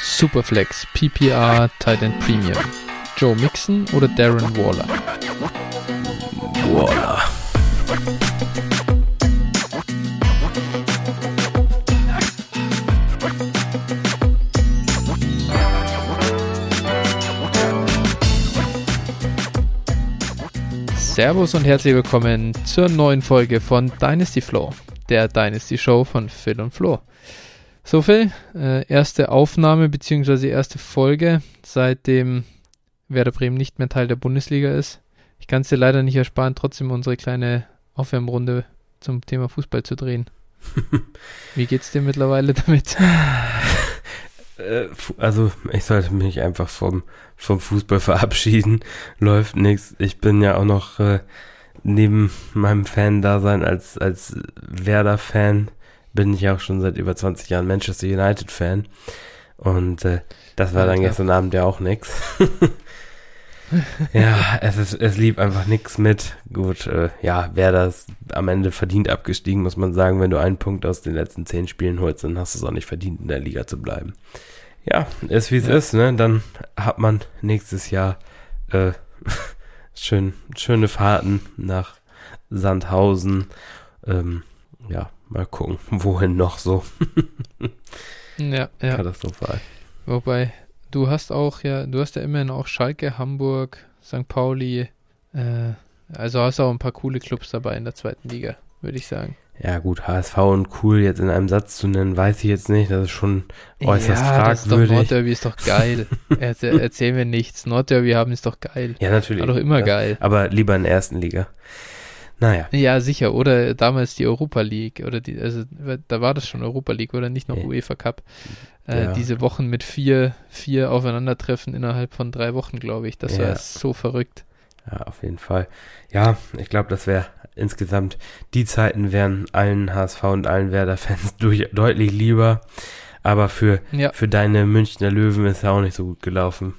Superflex, PPR, Titan Premium. Joe Mixon oder Darren Waller? Waller. Servus und herzlich willkommen zur neuen Folge von Dynasty Flow, der Dynasty Show von Phil und Flo. So Phil, äh, erste Aufnahme bzw. erste Folge, seitdem Werder Bremen nicht mehr Teil der Bundesliga ist. Ich kann es dir leider nicht ersparen, trotzdem unsere kleine Aufwärmrunde zum Thema Fußball zu drehen. Wie geht's dir mittlerweile damit? Äh, also ich sollte mich einfach vom, vom Fußball verabschieden. Läuft nichts. Ich bin ja auch noch äh, neben meinem Fan-Dasein als, als Werder-Fan bin ich auch schon seit über 20 Jahren Manchester United-Fan. Und äh, das war dann gestern Abend ja auch nix. ja, es ist, es lief einfach nichts mit. Gut, äh, ja, wer das am Ende verdient abgestiegen, muss man sagen, wenn du einen Punkt aus den letzten zehn Spielen holst, dann hast du es auch nicht verdient, in der Liga zu bleiben. Ja, ist wie es ja. ist, ne? Dann hat man nächstes Jahr äh, schön, schöne Fahrten nach Sandhausen. Ähm, ja, mal gucken, wohin noch so. ja, ja. Katastrophal. Wobei, du hast auch ja, du hast ja immerhin auch Schalke, Hamburg, St. Pauli, äh, also hast auch ein paar coole Clubs dabei in der zweiten Liga, würde ich sagen. Ja gut, HSV und cool jetzt in einem Satz zu nennen, weiß ich jetzt nicht. Das ist schon äußerst ja, fragwürdig. Das ist doch Nordderby ist doch geil. Erzähl, erzähl mir nichts. Nordderby haben ist doch geil. Ja, natürlich. War doch immer ja, geil. Aber lieber in der ersten Liga. Naja. Ja, sicher. Oder damals die Europa League. Oder die, also da war das schon Europa League oder nicht noch ja. UEFA Cup. Äh, ja. Diese Wochen mit vier, vier Aufeinandertreffen innerhalb von drei Wochen, glaube ich. Das ja. war so verrückt. Ja, auf jeden Fall. Ja, ich glaube, das wäre insgesamt, die Zeiten wären allen HSV und allen Werder-Fans deutlich lieber. Aber für, für deine Münchner Löwen ist ja auch nicht so gut gelaufen.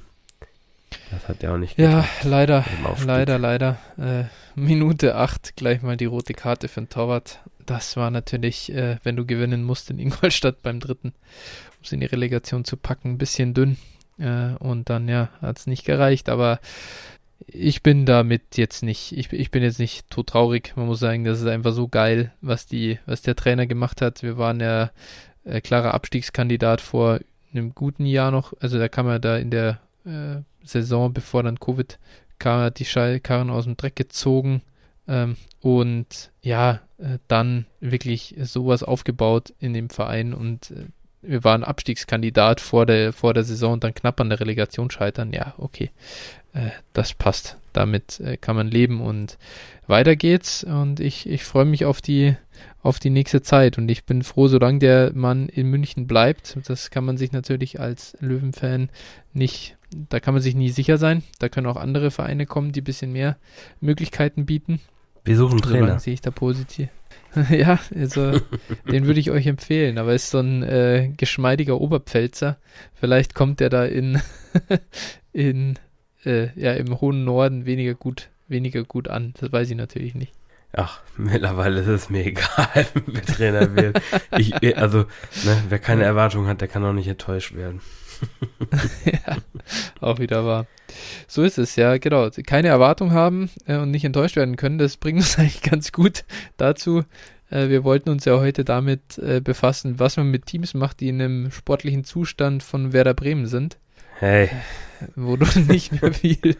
Das hat ja auch nicht Ja, leider, leider, leider. Äh, Minute 8 gleich mal die rote Karte für den Torwart. Das war natürlich, äh, wenn du gewinnen musst in Ingolstadt beim dritten, um es in die Relegation zu packen, ein bisschen dünn. Äh, und dann, ja, hat es nicht gereicht. Aber ich bin damit jetzt nicht, ich, ich bin jetzt nicht tot traurig. Man muss sagen, das ist einfach so geil, was die, was der Trainer gemacht hat. Wir waren ja äh, klarer Abstiegskandidat vor einem guten Jahr noch. Also da kam er da in der äh, Saison, bevor dann Covid kam, die Schallkarren aus dem Dreck gezogen. Ähm, und ja, äh, dann wirklich sowas aufgebaut in dem Verein und äh, wir waren Abstiegskandidat vor der, vor der Saison und dann knapp an der Relegation scheitern. Ja, okay äh, das passt. Damit äh, kann man leben und weiter geht's. Und ich, ich freue mich auf die, auf die nächste Zeit. Und ich bin froh, solange der Mann in München bleibt. Das kann man sich natürlich als Löwenfan nicht, da kann man sich nie sicher sein. Da können auch andere Vereine kommen, die ein bisschen mehr Möglichkeiten bieten. Wir suchen Trainer. sehe ich da positiv. ja, also den würde ich euch empfehlen, aber ist so ein äh, geschmeidiger Oberpfälzer. Vielleicht kommt der da in, in äh, ja im hohen Norden weniger gut, weniger gut an. Das weiß ich natürlich nicht. Ach, mittlerweile ist es mir egal, wer Trainer wird. Ich, äh, also, ne, wer keine Erwartung hat, der kann auch nicht enttäuscht werden. ja, auch wieder wahr. So ist es, ja, genau. Keine Erwartung haben äh, und nicht enttäuscht werden können, das bringt uns eigentlich ganz gut dazu. Äh, wir wollten uns ja heute damit äh, befassen, was man mit Teams macht, die in einem sportlichen Zustand von Werder Bremen sind. Hey. Wo du nicht mehr viel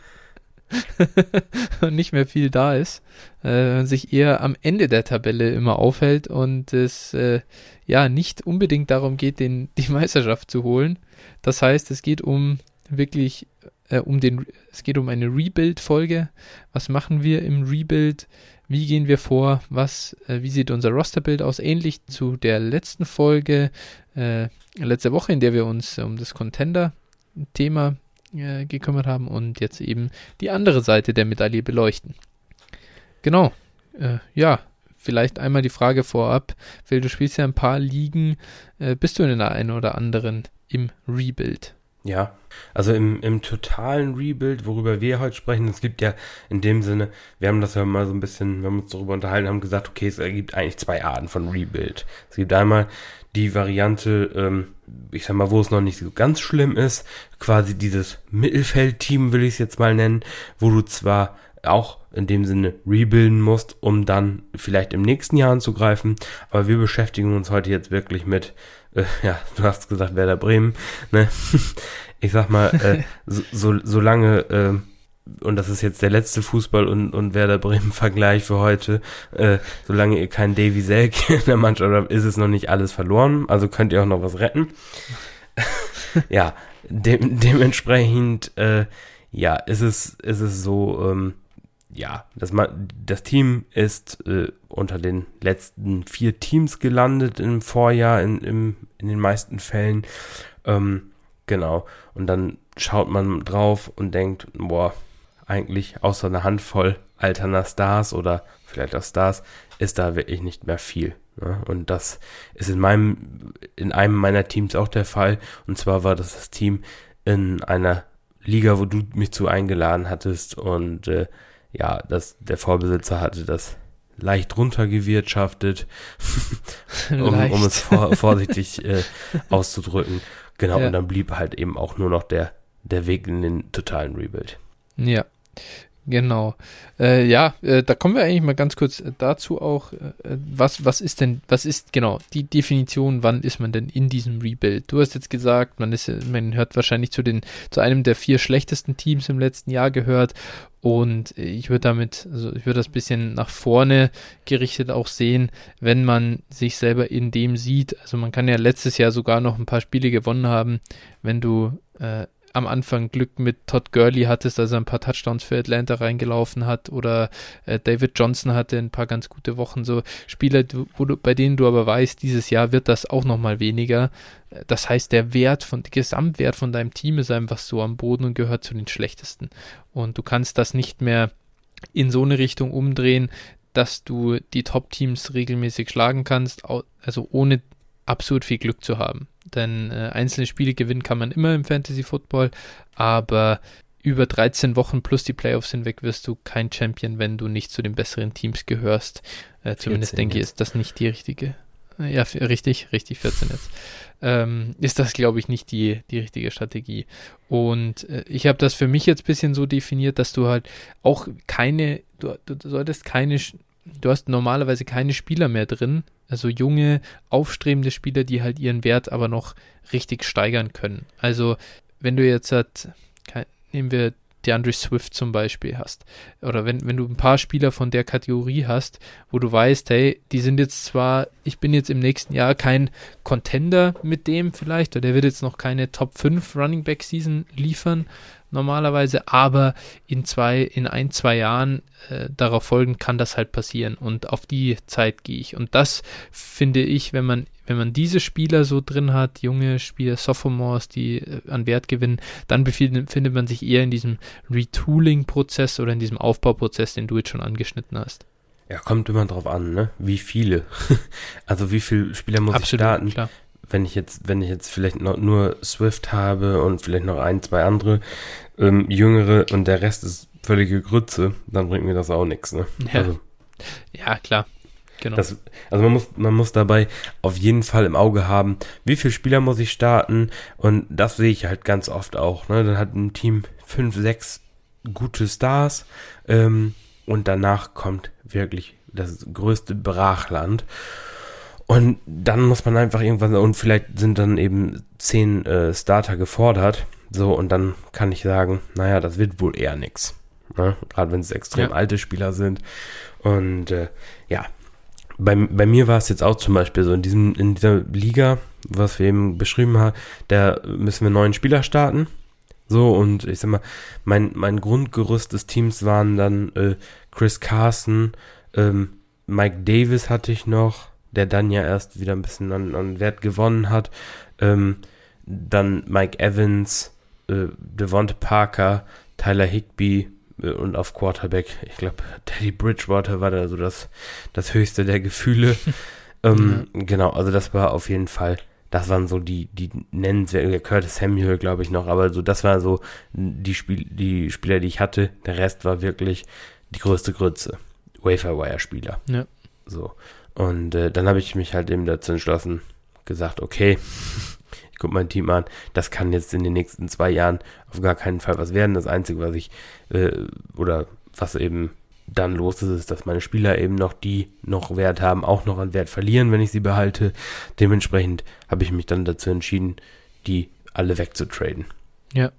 nicht mehr viel da ist, äh, sich eher am Ende der Tabelle immer aufhält und es äh, ja nicht unbedingt darum geht, den, die Meisterschaft zu holen. Das heißt, es geht um wirklich äh, um den, es geht um eine Rebuild-Folge. Was machen wir im Rebuild? Wie gehen wir vor? Was, äh, wie sieht unser Rosterbild aus? Ähnlich zu der letzten Folge, äh, letzte Woche, in der wir uns um das Contender Thema äh, gekümmert haben und jetzt eben die andere Seite der Medaille beleuchten. Genau. Äh, ja, vielleicht einmal die Frage vorab. Phil, du spielst ja ein paar Ligen. Äh, bist du in der einen oder anderen im Rebuild? Ja, also im, im totalen Rebuild, worüber wir heute sprechen, es gibt ja in dem Sinne, wir haben das ja mal so ein bisschen, wir haben uns darüber unterhalten, haben gesagt, okay, es gibt eigentlich zwei Arten von Rebuild. Es gibt einmal die Variante, ähm, ich sag mal, wo es noch nicht so ganz schlimm ist, quasi dieses Mittelfeldteam will ich es jetzt mal nennen, wo du zwar auch in dem Sinne rebuilden musst, um dann vielleicht im nächsten Jahr anzugreifen, aber wir beschäftigen uns heute jetzt wirklich mit äh, ja, du hast gesagt Werder Bremen, ne? Ich sag mal, äh, so, so, solange, äh, und das ist jetzt der letzte Fußball- und, und Werder Bremen-Vergleich für heute, äh, solange ihr keinen Davy Selk in der Mannschaft habt, ist es noch nicht alles verloren, also könnt ihr auch noch was retten. ja, de dementsprechend, äh, ja, ist es, ist es so, ähm, ja, das, das Team ist äh, unter den letzten vier Teams gelandet im Vorjahr, in, im, in den meisten Fällen. Ähm, genau. Und dann schaut man drauf und denkt, boah, eigentlich außer einer Handvoll alterner Stars oder vielleicht auch Stars, ist da wirklich nicht mehr viel. Ne? Und das ist in meinem, in einem meiner Teams auch der Fall. Und zwar war das das Team in einer Liga, wo du mich zu eingeladen hattest und äh, ja, das, der Vorbesitzer hatte das leicht runtergewirtschaftet, um, leicht. um es vor, vorsichtig äh, auszudrücken. Genau, ja. und dann blieb halt eben auch nur noch der, der Weg in den totalen Rebuild. Ja, Genau. Äh, ja, äh, da kommen wir eigentlich mal ganz kurz äh, dazu auch. Äh, was, was ist denn, was ist genau die Definition, wann ist man denn in diesem Rebuild? Du hast jetzt gesagt, man ist, man hört wahrscheinlich zu den, zu einem der vier schlechtesten Teams im letzten Jahr gehört. Und ich würde damit, also ich würde das bisschen nach vorne gerichtet auch sehen, wenn man sich selber in dem sieht. Also man kann ja letztes Jahr sogar noch ein paar Spiele gewonnen haben, wenn du äh, am Anfang Glück mit Todd Gurley hattest, als er ein paar Touchdowns für Atlanta reingelaufen hat oder äh, David Johnson hatte ein paar ganz gute Wochen, so Spieler, wo du, bei denen du aber weißt, dieses Jahr wird das auch nochmal weniger. Das heißt, der Wert von, der Gesamtwert von deinem Team ist einfach so am Boden und gehört zu den schlechtesten. Und du kannst das nicht mehr in so eine Richtung umdrehen, dass du die Top-Teams regelmäßig schlagen kannst, also ohne absurd viel Glück zu haben. Denn äh, einzelne Spiele gewinnen kann man immer im Fantasy Football, aber über 13 Wochen plus die Playoffs hinweg wirst du kein Champion, wenn du nicht zu den besseren Teams gehörst. Äh, zumindest denke ich, ist das nicht die richtige. Ja, richtig, richtig, 14 jetzt. Ähm, ist das, glaube ich, nicht die, die richtige Strategie. Und äh, ich habe das für mich jetzt ein bisschen so definiert, dass du halt auch keine, du, du solltest keine du hast normalerweise keine Spieler mehr drin, also junge, aufstrebende Spieler, die halt ihren Wert aber noch richtig steigern können. Also, wenn du jetzt halt, nehmen wir DeAndre Swift zum Beispiel hast, oder wenn, wenn du ein paar Spieler von der Kategorie hast, wo du weißt, hey, die sind jetzt zwar, ich bin jetzt im nächsten Jahr kein Contender mit dem vielleicht, oder der wird jetzt noch keine Top 5 Running Back Season liefern, normalerweise, aber in zwei, in ein, zwei Jahren äh, darauf folgen kann das halt passieren und auf die Zeit gehe ich. Und das finde ich, wenn man, wenn man diese Spieler so drin hat, junge Spieler, Sophomores, die äh, an Wert gewinnen, dann befindet man sich eher in diesem Retooling-Prozess oder in diesem Aufbauprozess, den du jetzt schon angeschnitten hast. Ja, kommt immer drauf an, ne? Wie viele. also wie viele Spieler muss Absolut, ich starten? Klar wenn ich jetzt, wenn ich jetzt vielleicht noch nur Swift habe und vielleicht noch ein, zwei andere ähm, jüngere und der Rest ist völlige Grütze, dann bringt mir das auch nichts. Ne? Ja. Also, ja, klar. Genau. Das, also man muss, man muss dabei auf jeden Fall im Auge haben, wie viele Spieler muss ich starten und das sehe ich halt ganz oft auch. Ne? Dann hat ein Team fünf, sechs gute Stars ähm, und danach kommt wirklich das größte Brachland. Und dann muss man einfach irgendwann, und vielleicht sind dann eben zehn äh, Starter gefordert. So, und dann kann ich sagen, naja, das wird wohl eher nix. Ne? Gerade wenn es extrem ja. alte Spieler sind. Und äh, ja, bei, bei mir war es jetzt auch zum Beispiel so, in diesem, in dieser Liga, was wir eben beschrieben haben, da müssen wir neun Spieler starten. So, und ich sag mal, mein, mein Grundgerüst des Teams waren dann äh, Chris Carson, ähm, Mike Davis hatte ich noch, der dann ja erst wieder ein bisschen an, an Wert gewonnen hat. Ähm, dann Mike Evans, äh, Devonta Parker, Tyler Higby äh, und auf Quarterback, ich glaube, Teddy Bridgewater war da so das, das höchste der Gefühle. ähm, mhm. Genau, also das war auf jeden Fall Das waren so die, die nennenswerten, Curtis Samuel, glaube ich noch, aber so, das war so die, Spiel, die Spieler, die ich hatte. Der Rest war wirklich die größte Grütze. Waferwire-Spieler. Ja. So. Und äh, dann habe ich mich halt eben dazu entschlossen, gesagt, okay, ich gucke mein Team an, das kann jetzt in den nächsten zwei Jahren auf gar keinen Fall was werden. Das Einzige, was ich, äh, oder was eben dann los ist, ist, dass meine Spieler eben noch die noch Wert haben, auch noch an Wert verlieren, wenn ich sie behalte. Dementsprechend habe ich mich dann dazu entschieden, die alle wegzutraden. Ja.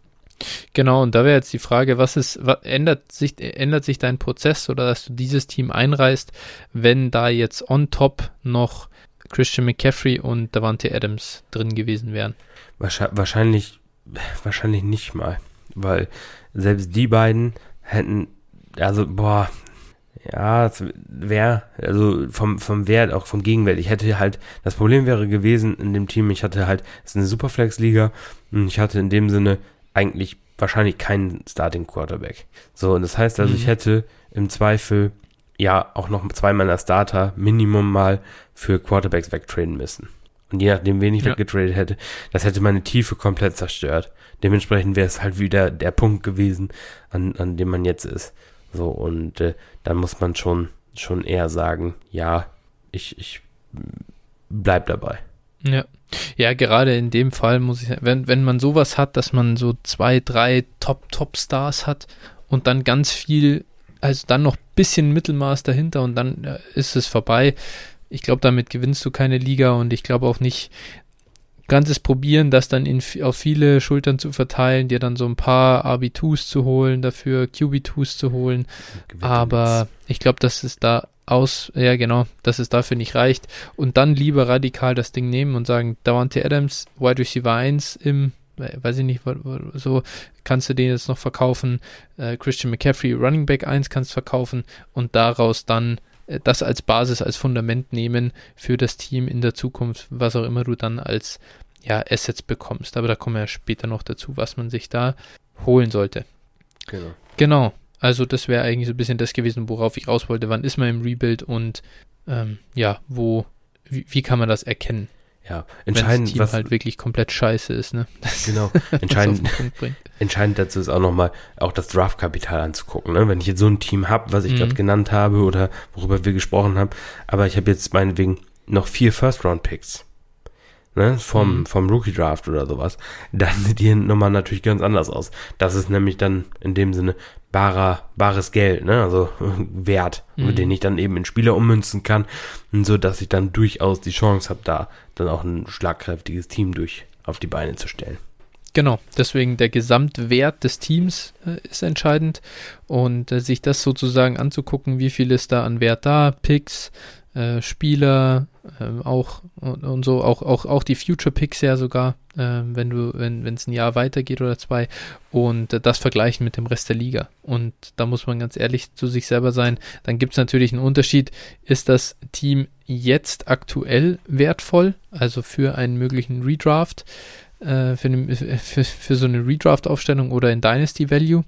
Genau, und da wäre jetzt die Frage, was ist, was, ändert sich, ändert sich dein Prozess oder dass du dieses Team einreißt, wenn da jetzt on top noch Christian McCaffrey und Davante Adams drin gewesen wären? Wahrscheinlich, wahrscheinlich nicht mal, weil selbst die beiden hätten also, boah, ja, wäre, also vom, vom Wert, auch vom Gegenwert. Ich hätte halt, das Problem wäre gewesen in dem Team, ich hatte halt, es ist eine Superflex-Liga und ich hatte in dem Sinne eigentlich wahrscheinlich keinen Starting Quarterback. So, und das heißt also, mhm. ich hätte im Zweifel ja auch noch zwei meiner Starter Minimum mal für Quarterbacks wegtraden müssen. Und je nachdem, wen ich ja. weggetradet hätte, das hätte meine Tiefe komplett zerstört. Dementsprechend wäre es halt wieder der Punkt gewesen, an, an dem man jetzt ist. So, und äh, dann muss man schon, schon eher sagen, ja, ich, ich bleib dabei. Ja. Ja, gerade in dem Fall muss ich, wenn, wenn man sowas hat, dass man so zwei, drei Top-Top-Stars hat und dann ganz viel, also dann noch bisschen Mittelmaß dahinter und dann äh, ist es vorbei. Ich glaube, damit gewinnst du keine Liga und ich glaube auch nicht, ganzes Probieren, das dann in, auf viele Schultern zu verteilen, dir dann so ein paar RB2s zu holen, dafür QB2s zu holen. Aber ich glaube, dass es da aus, ja genau, dass es dafür nicht reicht. Und dann lieber radikal das Ding nehmen und sagen, Davante Adams, Wide Receiver 1 im, weiß ich nicht, so kannst du den jetzt noch verkaufen. Äh, Christian McCaffrey, Running Back 1 kannst verkaufen und daraus dann äh, das als Basis, als Fundament nehmen für das Team in der Zukunft, was auch immer du dann als ja, Assets bekommst. Aber da kommen wir ja später noch dazu, was man sich da holen sollte. Genau. Genau. Also das wäre eigentlich so ein bisschen das gewesen, worauf ich raus wollte. Wann ist man im Rebuild und ähm, ja, wo, wie, wie, kann man das erkennen? Ja, entscheidend, Wenn das Team was halt wirklich komplett scheiße ist, ne? Das genau, entscheidend, entscheidend dazu ist auch nochmal auch das Draftkapital anzugucken, ne? Wenn ich jetzt so ein Team habe, was ich mhm. gerade genannt habe oder worüber wir gesprochen haben, aber ich habe jetzt meinetwegen noch vier First-Round-Picks ne, vom, mhm. vom Rookie Draft oder sowas, dann sieht die Nummer natürlich ganz anders aus. Das ist nämlich dann in dem Sinne barer, bares Geld, ne, also Wert, mhm. mit dem ich dann eben in Spieler ummünzen kann, so dass ich dann durchaus die Chance habe, da dann auch ein schlagkräftiges Team durch auf die Beine zu stellen. Genau, deswegen der Gesamtwert des Teams äh, ist entscheidend und äh, sich das sozusagen anzugucken, wie viel ist da an Wert da, Picks, äh, Spieler, äh, auch und, und, so, auch, auch, auch die Future Picks ja sogar, äh, wenn du, wenn es ein Jahr weitergeht oder zwei, und äh, das vergleichen mit dem Rest der Liga. Und da muss man ganz ehrlich zu sich selber sein. Dann gibt es natürlich einen Unterschied. Ist das Team jetzt aktuell wertvoll, also für einen möglichen Redraft? Äh, für, eine, für, für, so eine Redraft-Aufstellung oder in Dynasty Value.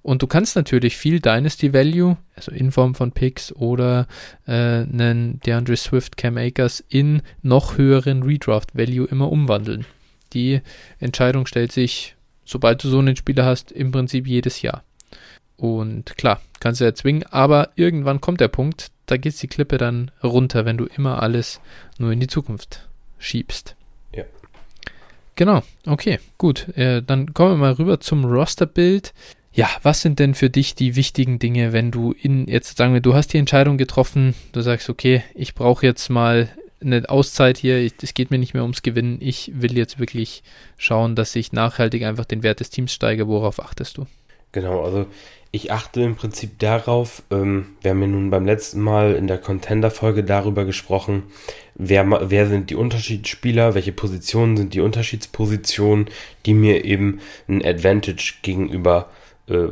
Und du kannst natürlich viel Dynasty Value, also in Form von Picks oder äh, einen DeAndre Swift, Cam Akers in noch höheren Redraft Value immer umwandeln. Die Entscheidung stellt sich, sobald du so einen Spieler hast, im Prinzip jedes Jahr. Und klar, kannst du erzwingen, aber irgendwann kommt der Punkt, da geht die Klippe dann runter, wenn du immer alles nur in die Zukunft schiebst. Genau, okay, gut. Äh, dann kommen wir mal rüber zum Rosterbild. Ja, was sind denn für dich die wichtigen Dinge, wenn du in, jetzt sagen wir, du hast die Entscheidung getroffen, du sagst, okay, ich brauche jetzt mal eine Auszeit hier, es geht mir nicht mehr ums Gewinnen, ich will jetzt wirklich schauen, dass ich nachhaltig einfach den Wert des Teams steige. Worauf achtest du? Genau, also ich achte im Prinzip darauf, ähm, wir haben ja nun beim letzten Mal in der Contender-Folge darüber gesprochen, wer, wer sind die Unterschiedsspieler, welche Positionen sind die Unterschiedspositionen, die mir eben ein Advantage gegenüber äh,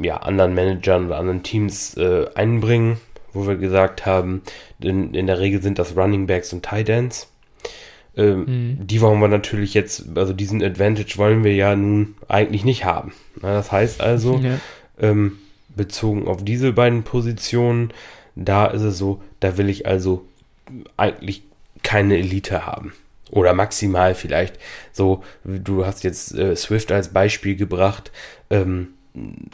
ja, anderen Managern oder anderen Teams äh, einbringen, wo wir gesagt haben, in, in der Regel sind das Running Backs und Tight Ends. Ähm, mhm. Die wollen wir natürlich jetzt, also diesen Advantage wollen wir ja nun eigentlich nicht haben. Na, das heißt also, ja ähm, bezogen auf diese beiden Positionen. Da ist es so, da will ich also eigentlich keine Elite haben. Oder maximal vielleicht so, du hast jetzt äh, Swift als Beispiel gebracht, ähm,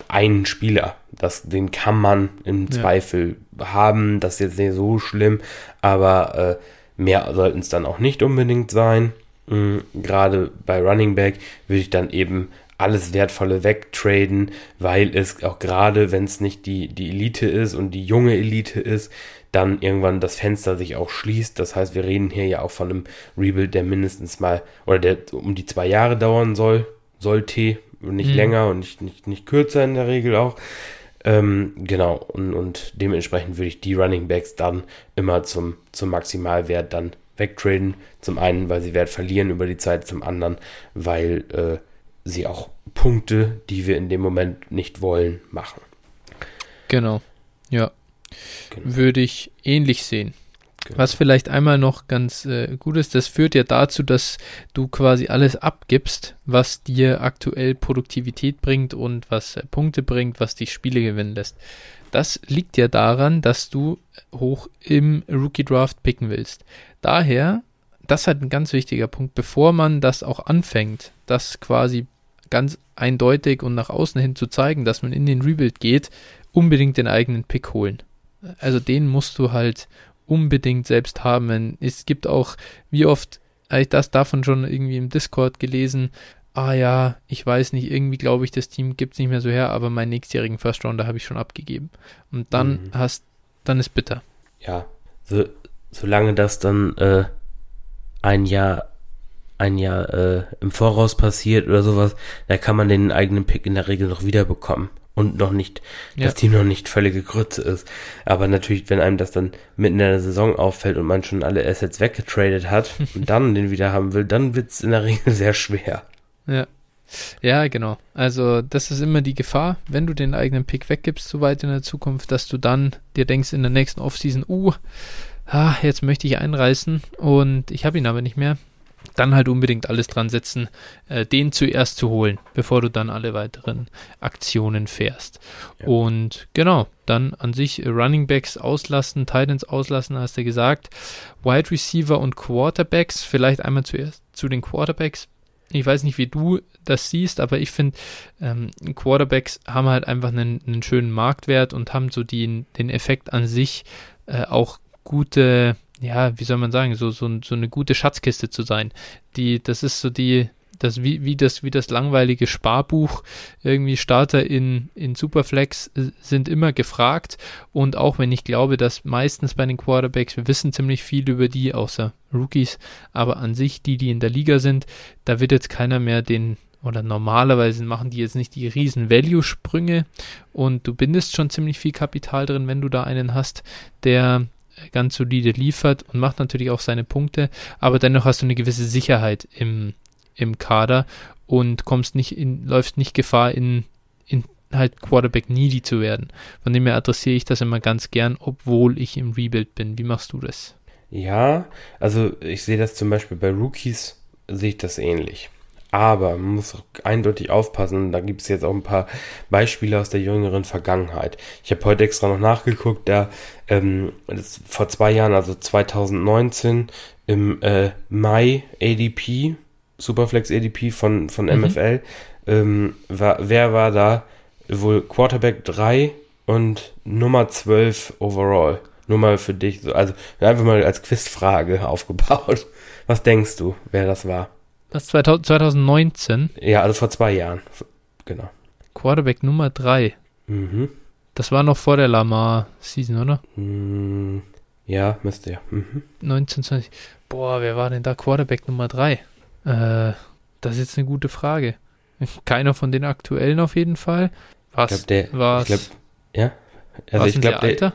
einen Spieler. Das, den kann man im ja. Zweifel haben, das ist jetzt nicht so schlimm, aber äh, mehr sollten es dann auch nicht unbedingt sein. Mhm, Gerade bei Running Back würde ich dann eben alles Wertvolle wegtraden, weil es auch gerade, wenn es nicht die, die Elite ist und die junge Elite ist, dann irgendwann das Fenster sich auch schließt. Das heißt, wir reden hier ja auch von einem Rebuild, der mindestens mal oder der um die zwei Jahre dauern soll, sollte, nicht mhm. länger und nicht, nicht, nicht kürzer in der Regel auch. Ähm, genau, und, und dementsprechend würde ich die Running Backs dann immer zum, zum Maximalwert dann wegtraden. Zum einen, weil sie Wert verlieren über die Zeit, zum anderen, weil äh, sie auch Punkte, die wir in dem Moment nicht wollen, machen. Genau, ja. Genau. Würde ich ähnlich sehen. Genau. Was vielleicht einmal noch ganz äh, gut ist, das führt ja dazu, dass du quasi alles abgibst, was dir aktuell Produktivität bringt und was äh, Punkte bringt, was dich Spiele gewinnen lässt. Das liegt ja daran, dass du hoch im Rookie Draft picken willst. Daher, das ist halt ein ganz wichtiger Punkt, bevor man das auch anfängt, das quasi ganz eindeutig und nach außen hin zu zeigen, dass man in den Rebuild geht, unbedingt den eigenen Pick holen. Also den musst du halt unbedingt selbst haben. Es gibt auch, wie oft habe ich das davon schon irgendwie im Discord gelesen, ah ja, ich weiß nicht, irgendwie glaube ich, das Team gibt es nicht mehr so her, aber meinen nächstjährigen First Rounder habe ich schon abgegeben. Und dann mhm. hast, dann ist bitter. Ja, so, solange das dann äh, ein Jahr ein Jahr äh, im Voraus passiert oder sowas, da kann man den eigenen Pick in der Regel noch wiederbekommen und noch nicht, ja. das Team noch nicht völlige Grütze ist. Aber natürlich, wenn einem das dann mitten in der Saison auffällt und man schon alle Assets weggetradet hat und dann den wieder haben will, dann wird es in der Regel sehr schwer. Ja. Ja, genau. Also das ist immer die Gefahr, wenn du den eigenen Pick weggibst, so weit in der Zukunft, dass du dann dir denkst in der nächsten Offseason, uh, ah, jetzt möchte ich einreißen und ich habe ihn aber nicht mehr dann halt unbedingt alles dran setzen, äh, den zuerst zu holen, bevor du dann alle weiteren Aktionen fährst. Ja. Und genau, dann an sich Running Backs auslassen, Titans auslassen, hast du gesagt. Wide Receiver und Quarterbacks, vielleicht einmal zuerst zu den Quarterbacks. Ich weiß nicht, wie du das siehst, aber ich finde, ähm, Quarterbacks haben halt einfach einen, einen, schönen Marktwert und haben so die, den Effekt an sich äh, auch gute ja, wie soll man sagen, so, so, so eine gute Schatzkiste zu sein. Die, das ist so die, das, wie, wie, das, wie das langweilige Sparbuch, irgendwie Starter in, in Superflex äh, sind immer gefragt. Und auch wenn ich glaube, dass meistens bei den Quarterbacks, wir wissen ziemlich viel über die, außer Rookies, aber an sich, die, die in der Liga sind, da wird jetzt keiner mehr den, oder normalerweise machen die jetzt nicht die riesen Value-Sprünge und du bindest schon ziemlich viel Kapital drin, wenn du da einen hast, der ganz solide liefert und macht natürlich auch seine Punkte, aber dennoch hast du eine gewisse Sicherheit im, im Kader und kommst nicht in, läufst nicht Gefahr in, in halt Quarterback needy zu werden. Von dem her adressiere ich das immer ganz gern, obwohl ich im Rebuild bin. Wie machst du das? Ja, also ich sehe das zum Beispiel bei Rookies, sehe ich das ähnlich. Aber man muss eindeutig aufpassen, da gibt es jetzt auch ein paar Beispiele aus der jüngeren Vergangenheit. Ich habe heute extra noch nachgeguckt, da ähm, vor zwei Jahren, also 2019, im äh, Mai ADP, Superflex ADP von, von mhm. MFL, ähm, war, wer war da? Wohl Quarterback 3 und Nummer 12 overall. Nur mal für dich, also einfach mal als Quizfrage aufgebaut. Was denkst du, wer das war? Das 2019? Ja, also vor zwei Jahren. Genau. Quarterback Nummer 3. Mhm. Das war noch vor der Lamar-Season, oder? Mm, ja, müsste ja. Mhm. 1920. Boah, wer war denn da Quarterback Nummer 3? Äh, das ist jetzt eine gute Frage. Keiner von den aktuellen auf jeden Fall. Was? Ich glaube, der. Ich glaub, ja. Also ich glaube, der. Alter?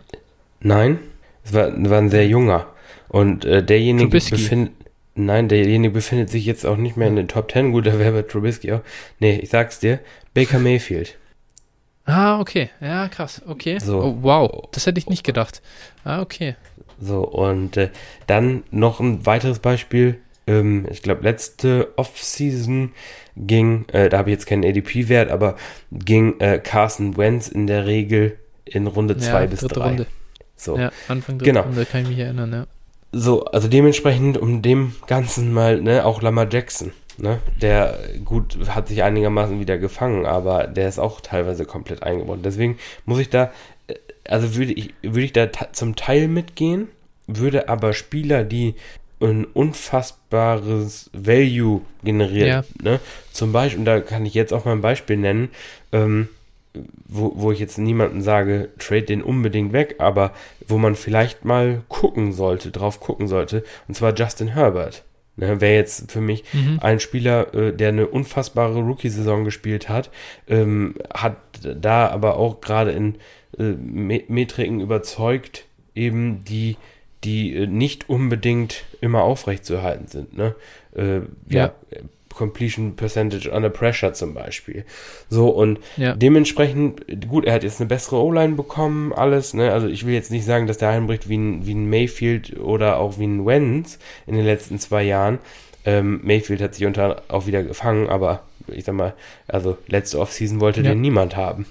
Nein, es war, war ein sehr junger. Und äh, derjenige befindet. Nein, derjenige befindet sich jetzt auch nicht mehr in den Top 10. Gut, da wäre bei Trubisky auch. Nee, ich sag's dir, Baker Mayfield. Ah, okay. Ja, krass. Okay. So. Oh, wow, das hätte ich nicht gedacht. Ah, okay. So, und äh, dann noch ein weiteres Beispiel. Ähm, ich glaube, letzte Offseason ging, äh, da habe ich jetzt keinen ADP-Wert, aber ging äh, Carson Wentz in der Regel in Runde 2 ja, bis 3. Runde. So. Ja, Anfang dritte genau. Runde kann ich mich erinnern, ja. So, also dementsprechend um dem Ganzen mal, ne, auch Lamar Jackson, ne, der gut hat sich einigermaßen wieder gefangen, aber der ist auch teilweise komplett eingebaut. Deswegen muss ich da, äh, also würde ich, würde ich da zum Teil mitgehen, würde aber Spieler, die ein unfassbares Value generieren, ja. ne, zum Beispiel, und da kann ich jetzt auch mal ein Beispiel nennen, ähm, wo, wo ich jetzt niemandem sage, trade den unbedingt weg, aber wo man vielleicht mal gucken sollte, drauf gucken sollte, und zwar Justin Herbert. Ne, Wäre jetzt für mich mhm. ein Spieler, äh, der eine unfassbare Rookie-Saison gespielt hat, ähm, hat da aber auch gerade in äh, Metriken überzeugt, eben die, die äh, nicht unbedingt immer aufrechtzuerhalten sind. Ne? Äh, ja. ja Completion Percentage under Pressure zum Beispiel. So, und ja. dementsprechend, gut, er hat jetzt eine bessere O-Line bekommen, alles, ne? Also ich will jetzt nicht sagen, dass der einbricht wie ein, wie ein Mayfield oder auch wie ein Wenz in den letzten zwei Jahren. Ähm, Mayfield hat sich unter auch wieder gefangen, aber ich sag mal, also letzte Offseason wollte ja. den niemand haben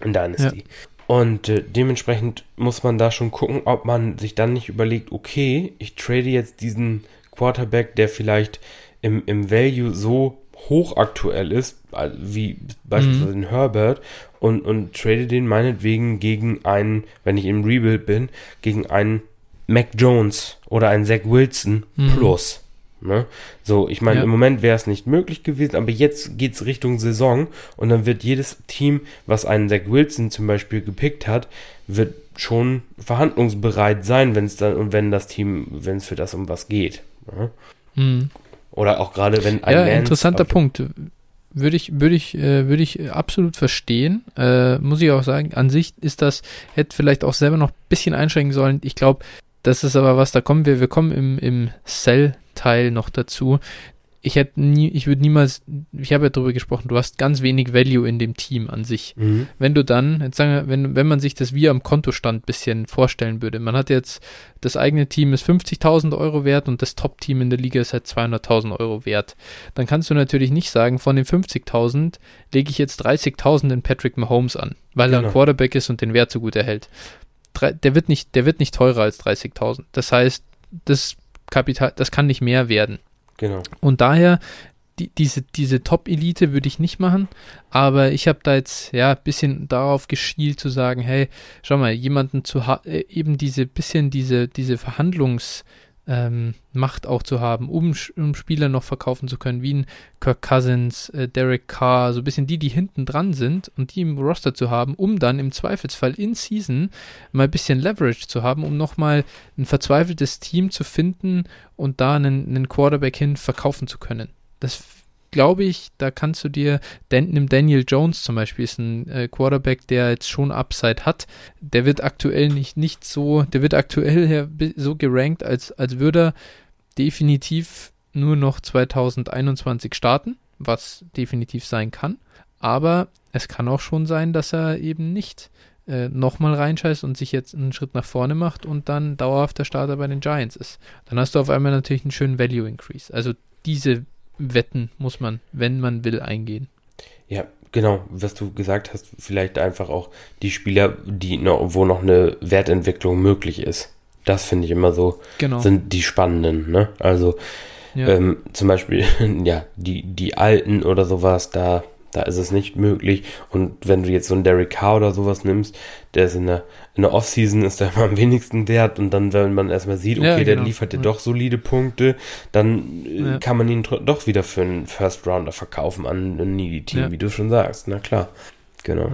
in Dynasty. Ja. Und äh, dementsprechend muss man da schon gucken, ob man sich dann nicht überlegt, okay, ich trade jetzt diesen Quarterback, der vielleicht im, im Value so hochaktuell ist, wie beispielsweise mhm. in Herbert, und, und trade den meinetwegen gegen einen, wenn ich im Rebuild bin, gegen einen Mac Jones oder einen Zach Wilson mhm. plus. Ne? So, ich meine, ja. im Moment wäre es nicht möglich gewesen, aber jetzt geht es Richtung Saison und dann wird jedes Team, was einen Zach Wilson zum Beispiel gepickt hat, wird schon verhandlungsbereit sein, wenn es dann und wenn das Team, wenn es für das um was geht. Ne? Mhm. Oder auch gerade wenn ein Ja, Lance interessanter Punkt. Würde ich, würde ich, äh, würde ich absolut verstehen. Äh, muss ich auch sagen, an sich ist das, hätte vielleicht auch selber noch ein bisschen einschränken sollen. Ich glaube, das ist aber was, da kommen wir, wir kommen im, im Cell-Teil noch dazu ich hätte nie, ich würde niemals, ich habe ja darüber gesprochen, du hast ganz wenig Value in dem Team an sich. Mhm. Wenn du dann, jetzt sagen wir, wenn, wenn man sich das wie am Kontostand ein bisschen vorstellen würde, man hat jetzt, das eigene Team ist 50.000 Euro wert und das Top-Team in der Liga ist halt 200.000 Euro wert, dann kannst du natürlich nicht sagen, von den 50.000 lege ich jetzt 30.000 in Patrick Mahomes an, weil genau. er ein genau. Quarterback ist und den Wert so gut erhält. Der wird nicht, der wird nicht teurer als 30.000. Das heißt, das Kapital, das kann nicht mehr werden. Genau. Und daher, die, diese, diese Top-Elite würde ich nicht machen, aber ich habe da jetzt ja ein bisschen darauf geschielt zu sagen, hey, schau mal, jemanden zu äh, eben diese bisschen diese, diese Verhandlungs- ähm, Macht auch zu haben, um, um, Spieler noch verkaufen zu können, wie ein Kirk Cousins, äh, Derek Carr, so ein bisschen die, die hinten dran sind und die im Roster zu haben, um dann im Zweifelsfall in Season mal ein bisschen Leverage zu haben, um nochmal ein verzweifeltes Team zu finden und da einen, einen Quarterback hin verkaufen zu können. Das glaube ich, da kannst du dir, Dan, nimm Daniel Jones zum Beispiel, ist ein äh, Quarterback, der jetzt schon Upside hat. Der wird aktuell nicht, nicht so, der wird aktuell so gerankt, als, als würde er definitiv nur noch 2021 starten, was definitiv sein kann. Aber es kann auch schon sein, dass er eben nicht äh, nochmal reinscheißt und sich jetzt einen Schritt nach vorne macht und dann dauerhafter Starter bei den Giants ist. Dann hast du auf einmal natürlich einen schönen Value Increase. Also diese Wetten muss man, wenn man will, eingehen. Ja, genau, was du gesagt hast, vielleicht einfach auch die Spieler, die noch, wo noch eine Wertentwicklung möglich ist. Das finde ich immer so, genau. sind die spannenden, ne? Also ja. ähm, zum Beispiel, ja, die, die Alten oder sowas, da da ist es nicht möglich. Und wenn du jetzt so einen Derek Carr oder sowas nimmst, der ist in der, in der Offseason ist der immer am wenigsten wert. Und dann, wenn man erstmal sieht, okay, ja, genau. der liefert dir ja. doch solide Punkte, dann äh, ja. kann man ihn doch wieder für einen First Rounder verkaufen an ein Needy-Team, wie du schon sagst. Na klar. Genau.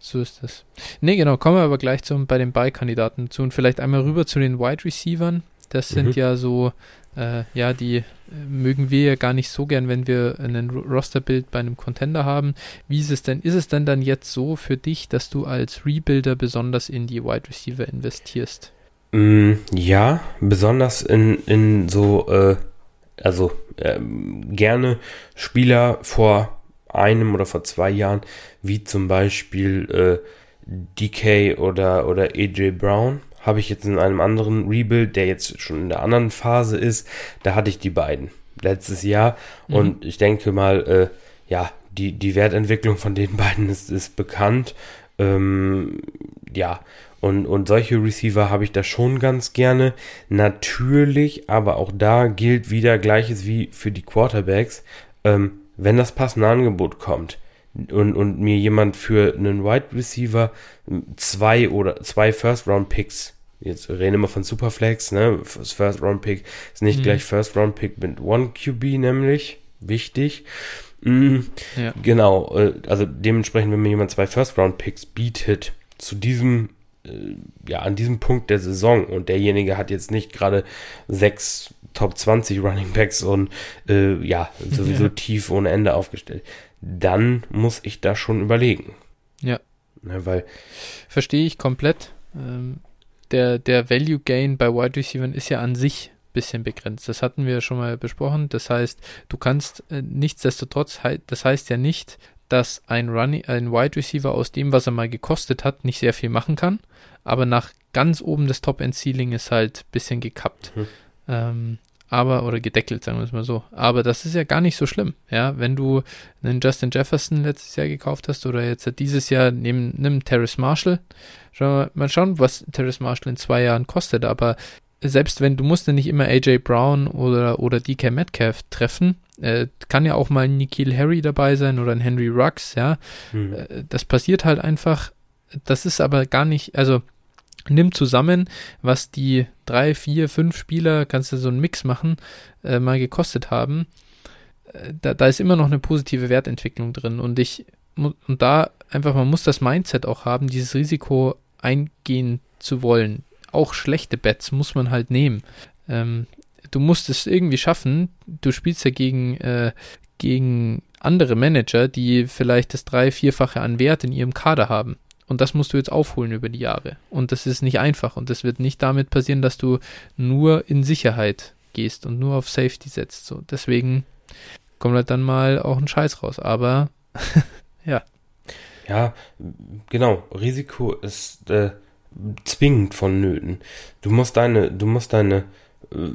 So ist das. Ne, genau, kommen wir aber gleich zum, bei den Buy-Kandidaten zu und vielleicht einmal rüber zu den Wide Receivern. Das sind mhm. ja so äh, ja, die äh, mögen wir ja gar nicht so gern, wenn wir ein Rosterbild bei einem Contender haben. Wie ist es denn? Ist es denn dann jetzt so für dich, dass du als Rebuilder besonders in die Wide Receiver investierst? Mm, ja, besonders in, in so, äh, also ähm, gerne Spieler vor einem oder vor zwei Jahren, wie zum Beispiel äh, DK oder, oder AJ Brown habe ich jetzt in einem anderen Rebuild, der jetzt schon in der anderen Phase ist, da hatte ich die beiden letztes Jahr mhm. und ich denke mal, äh, ja, die, die Wertentwicklung von den beiden ist, ist bekannt. Ähm, ja, und, und solche Receiver habe ich da schon ganz gerne. Natürlich, aber auch da gilt wieder Gleiches wie für die Quarterbacks. Ähm, wenn das passende Angebot kommt und, und mir jemand für einen Wide Receiver zwei oder zwei First Round Picks jetzt reden immer von Superflex, ne? Das First Round Pick ist nicht mhm. gleich First Round Pick mit One QB, nämlich wichtig. Mhm. Ja. Genau, äh, also dementsprechend, wenn mir jemand zwei First Round Picks bietet zu diesem äh, ja, an diesem Punkt der Saison und derjenige hat jetzt nicht gerade sechs Top 20 Running Backs und äh, ja, sowieso ja. tief ohne Ende aufgestellt, dann muss ich da schon überlegen. Ja. ja ne, weil. Verstehe ich komplett. Ähm, der, der Value Gain bei Wide Receivers ist ja an sich ein bisschen begrenzt. Das hatten wir schon mal besprochen. Das heißt, du kannst äh, nichtsdestotrotz, das heißt ja nicht, dass ein, Running, ein Wide Receiver aus dem, was er mal gekostet hat, nicht sehr viel machen kann. Aber nach ganz oben des Top-End-Ceiling ist halt ein bisschen gekappt. Mhm. Ähm, aber, oder gedeckelt, sagen wir es mal so. Aber das ist ja gar nicht so schlimm. Ja, wenn du einen Justin Jefferson letztes Jahr gekauft hast oder jetzt dieses Jahr nimm, nimm Terrace Marshall. Schau mal schauen, was Terrace Marshall in zwei Jahren kostet. Aber selbst wenn du musst ja nicht immer AJ Brown oder, oder DK Metcalf treffen, äh, kann ja auch mal ein Nikhil Harry dabei sein oder ein Henry Rux, ja. Mhm. Das passiert halt einfach. Das ist aber gar nicht, also nimm zusammen, was die drei, vier, fünf Spieler, kannst du so einen Mix machen, äh, mal gekostet haben. Äh, da, da ist immer noch eine positive Wertentwicklung drin und ich und da einfach, man muss das Mindset auch haben, dieses Risiko eingehen zu wollen. Auch schlechte Bets muss man halt nehmen. Ähm, du musst es irgendwie schaffen. Du spielst ja gegen, äh, gegen andere Manager, die vielleicht das drei-, vierfache an Wert in ihrem Kader haben. Und das musst du jetzt aufholen über die Jahre. Und das ist nicht einfach. Und das wird nicht damit passieren, dass du nur in Sicherheit gehst und nur auf Safety setzt. So, deswegen kommt halt dann mal auch ein Scheiß raus. Aber ja. Ja, genau. Risiko ist äh, zwingend vonnöten. Du musst deine, du musst deine äh,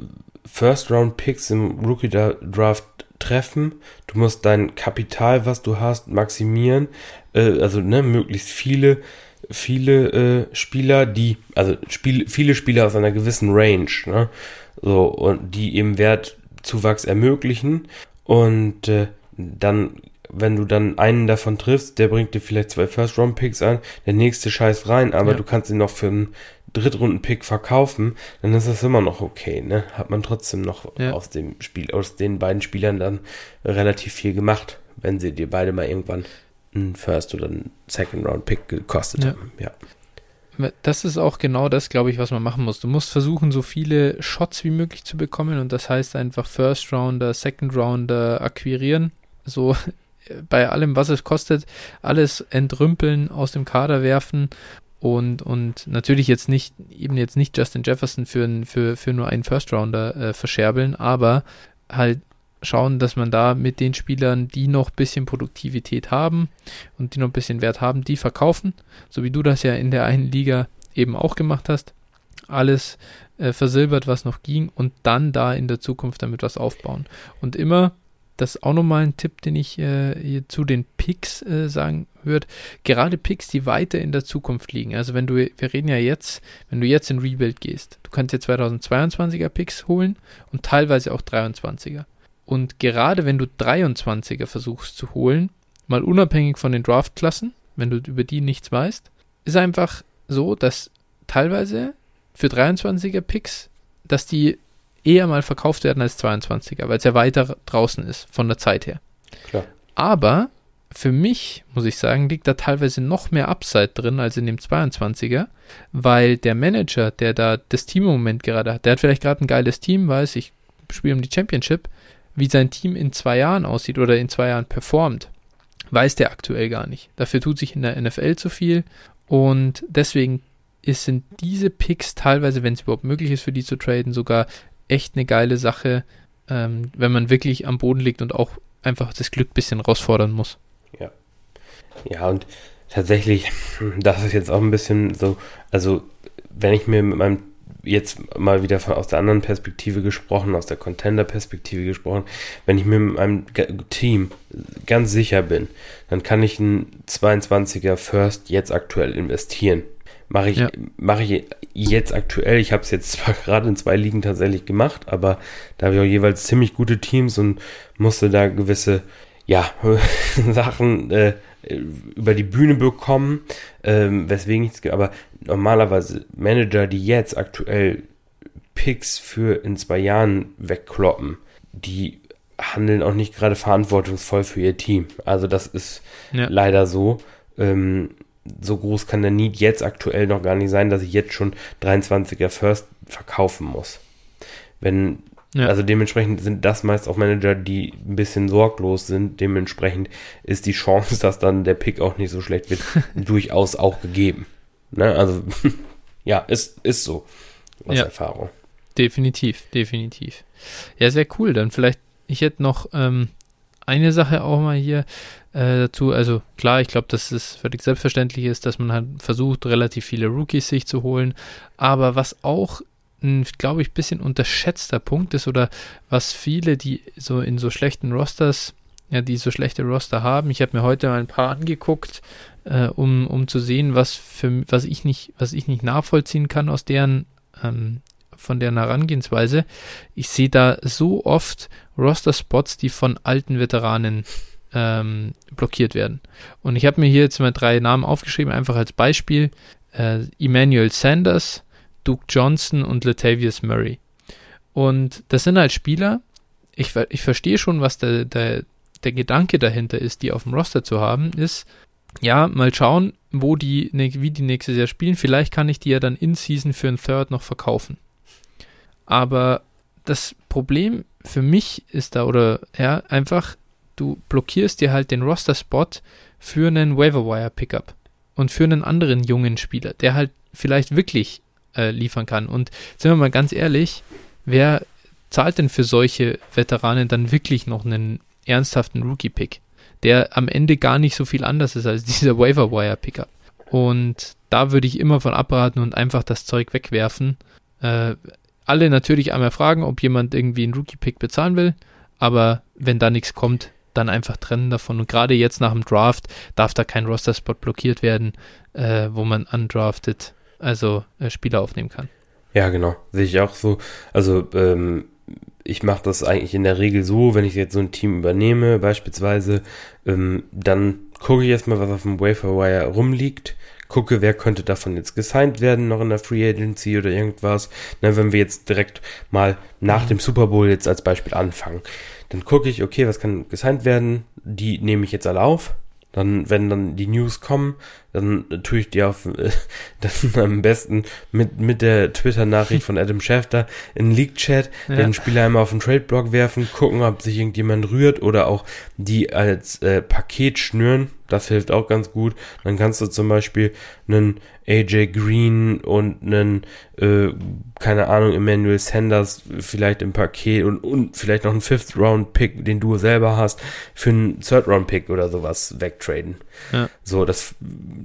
First-Round-Picks im Rookie-Draft treffen. Du musst dein Kapital, was du hast, maximieren. Äh, also ne, möglichst viele, viele äh, Spieler, die, also Spiel, viele Spieler aus einer gewissen Range, ne? So, und die eben Wertzuwachs ermöglichen. Und äh, dann, wenn du dann einen davon triffst, der bringt dir vielleicht zwei First-Round-Picks an, der nächste scheißt rein, aber ja. du kannst ihn noch für einen Drittrunden-Pick verkaufen, dann ist das immer noch okay, ne? Hat man trotzdem noch ja. aus dem Spiel, aus den beiden Spielern dann relativ viel gemacht, wenn sie dir beide mal irgendwann einen First oder einen Second-Round-Pick gekostet ja. haben, ja. Das ist auch genau das, glaube ich, was man machen muss. Du musst versuchen, so viele Shots wie möglich zu bekommen und das heißt einfach First Rounder, Second Rounder akquirieren. So bei allem, was es kostet, alles entrümpeln, aus dem Kader werfen und, und natürlich jetzt nicht, eben jetzt nicht Justin Jefferson für, für, für nur einen First Rounder äh, verscherbeln, aber halt schauen, dass man da mit den Spielern, die noch ein bisschen Produktivität haben und die noch ein bisschen Wert haben, die verkaufen, so wie du das ja in der einen Liga eben auch gemacht hast. Alles äh, versilbert, was noch ging und dann da in der Zukunft damit was aufbauen. Und immer das ist auch nochmal ein Tipp, den ich äh, zu den Picks äh, sagen würde. Gerade Picks, die weiter in der Zukunft liegen. Also wenn du, wir reden ja jetzt, wenn du jetzt in Rebuild gehst, du kannst dir 2022er Picks holen und teilweise auch 23er. Und gerade wenn du 23er versuchst zu holen, mal unabhängig von den Draftklassen, wenn du über die nichts weißt, ist einfach so, dass teilweise für 23er Picks, dass die eher mal verkauft werden als 22er, weil es ja weiter draußen ist von der Zeit her. Klar. Aber für mich, muss ich sagen, liegt da teilweise noch mehr Upside drin als in dem 22er, weil der Manager, der da das Team im Moment gerade hat, der hat vielleicht gerade ein geiles Team, weiß ich, spiele um die Championship, wie sein Team in zwei Jahren aussieht oder in zwei Jahren performt, weiß der aktuell gar nicht. Dafür tut sich in der NFL zu viel und deswegen ist, sind diese Picks teilweise, wenn es überhaupt möglich ist, für die zu traden, sogar echt eine geile Sache, ähm, wenn man wirklich am Boden liegt und auch einfach das Glück ein bisschen herausfordern muss. Ja. Und tatsächlich, das ist jetzt auch ein bisschen so, also wenn ich mir mit meinem jetzt mal wieder von, aus der anderen Perspektive gesprochen, aus der Contender-Perspektive gesprochen, wenn ich mir mit meinem Team ganz sicher bin, dann kann ich einen 22er First jetzt aktuell investieren Mache ich, ja. mache ich jetzt aktuell. Ich habe es jetzt zwar gerade in zwei Ligen tatsächlich gemacht, aber da habe ich auch jeweils ziemlich gute Teams und musste da gewisse ja, Sachen äh, über die Bühne bekommen, ähm, weswegen nichts gibt. Aber normalerweise Manager, die jetzt aktuell Picks für in zwei Jahren wegkloppen, die handeln auch nicht gerade verantwortungsvoll für ihr Team. Also das ist ja. leider so. Ähm, so groß kann der Need jetzt aktuell noch gar nicht sein, dass ich jetzt schon 23er First verkaufen muss. Wenn, ja. also dementsprechend sind das meist auch Manager, die ein bisschen sorglos sind. Dementsprechend ist die Chance, dass dann der Pick auch nicht so schlecht wird, durchaus auch gegeben. Ne? Also, ja, ist, ist so. Aus ja. Erfahrung. Definitiv, definitiv. Ja, sehr cool. Dann vielleicht, ich hätte noch ähm, eine Sache auch mal hier äh, dazu. Also klar, ich glaube, dass es völlig selbstverständlich ist, dass man halt versucht, relativ viele Rookies sich zu holen. Aber was auch ein, glaube ich, bisschen unterschätzter Punkt ist oder was viele, die so in so schlechten Rosters, ja, die so schlechte Roster haben, ich habe mir heute mal ein paar angeguckt, äh, um, um zu sehen, was für was ich nicht, was ich nicht nachvollziehen kann aus deren ähm, von deren Herangehensweise. Ich sehe da so oft Roster-Spots, die von alten Veteranen ähm, blockiert werden. Und ich habe mir hier jetzt mal drei Namen aufgeschrieben, einfach als Beispiel. Äh, Emmanuel Sanders, Duke Johnson und Latavius Murray. Und das sind halt Spieler, ich, ich verstehe schon, was der, der, der Gedanke dahinter ist, die auf dem Roster zu haben, ist, ja, mal schauen, wo die, wie die nächstes Jahr spielen. Vielleicht kann ich die ja dann in Season für ein Third noch verkaufen. Aber das Problem für mich ist da, oder ja, einfach, du blockierst dir halt den Roster-Spot für einen Waiver-Wire-Pickup und für einen anderen jungen Spieler, der halt vielleicht wirklich äh, liefern kann. Und sind wir mal ganz ehrlich, wer zahlt denn für solche Veteranen dann wirklich noch einen ernsthaften Rookie-Pick, der am Ende gar nicht so viel anders ist als dieser Waiver-Wire-Pickup? Und da würde ich immer von abraten und einfach das Zeug wegwerfen. Äh, alle natürlich einmal fragen, ob jemand irgendwie einen Rookie-Pick bezahlen will, aber wenn da nichts kommt, dann einfach trennen davon. Und gerade jetzt nach dem Draft darf da kein Roster-Spot blockiert werden, äh, wo man undrafted, also äh, Spieler aufnehmen kann. Ja, genau. Sehe ich auch so. Also, ähm, ich mache das eigentlich in der Regel so, wenn ich jetzt so ein Team übernehme, beispielsweise, ähm, dann gucke ich erstmal, was auf dem Waferwire rumliegt gucke, wer könnte davon jetzt gesigned werden, noch in der Free Agency oder irgendwas. Ne, wenn wir jetzt direkt mal nach dem Super Bowl jetzt als Beispiel anfangen, dann gucke ich, okay, was kann gesigned werden? Die nehme ich jetzt alle auf. Dann, wenn dann die News kommen, dann tue ich die auf, äh, dann am besten mit, mit der Twitter-Nachricht von Adam Schefter in League-Chat ja. den Spieler einmal auf den Trade-Block werfen, gucken, ob sich irgendjemand rührt oder auch die als äh, Paket schnüren. Das hilft auch ganz gut. Dann kannst du zum Beispiel einen AJ Green und einen, äh, keine Ahnung, Emmanuel Sanders vielleicht im Paket und, und vielleicht noch einen Fifth-Round-Pick, den du selber hast, für einen Third-Round-Pick oder sowas wegtraden. Ja. So, das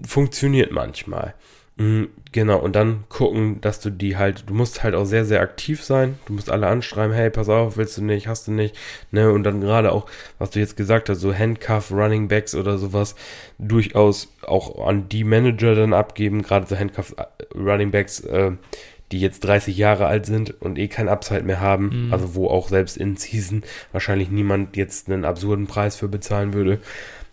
funktioniert manchmal. Mhm, genau, und dann gucken, dass du die halt, du musst halt auch sehr, sehr aktiv sein. Du musst alle anschreiben, hey, pass auf, willst du nicht, hast du nicht, ne? Und dann gerade auch, was du jetzt gesagt hast, so Handcuff, Running Backs oder sowas, durchaus auch an die Manager dann abgeben, gerade so Handcuff, äh, Running Backs, äh, die jetzt 30 Jahre alt sind und eh kein Upside mehr haben, mhm. also wo auch selbst in Season wahrscheinlich niemand jetzt einen absurden Preis für bezahlen würde.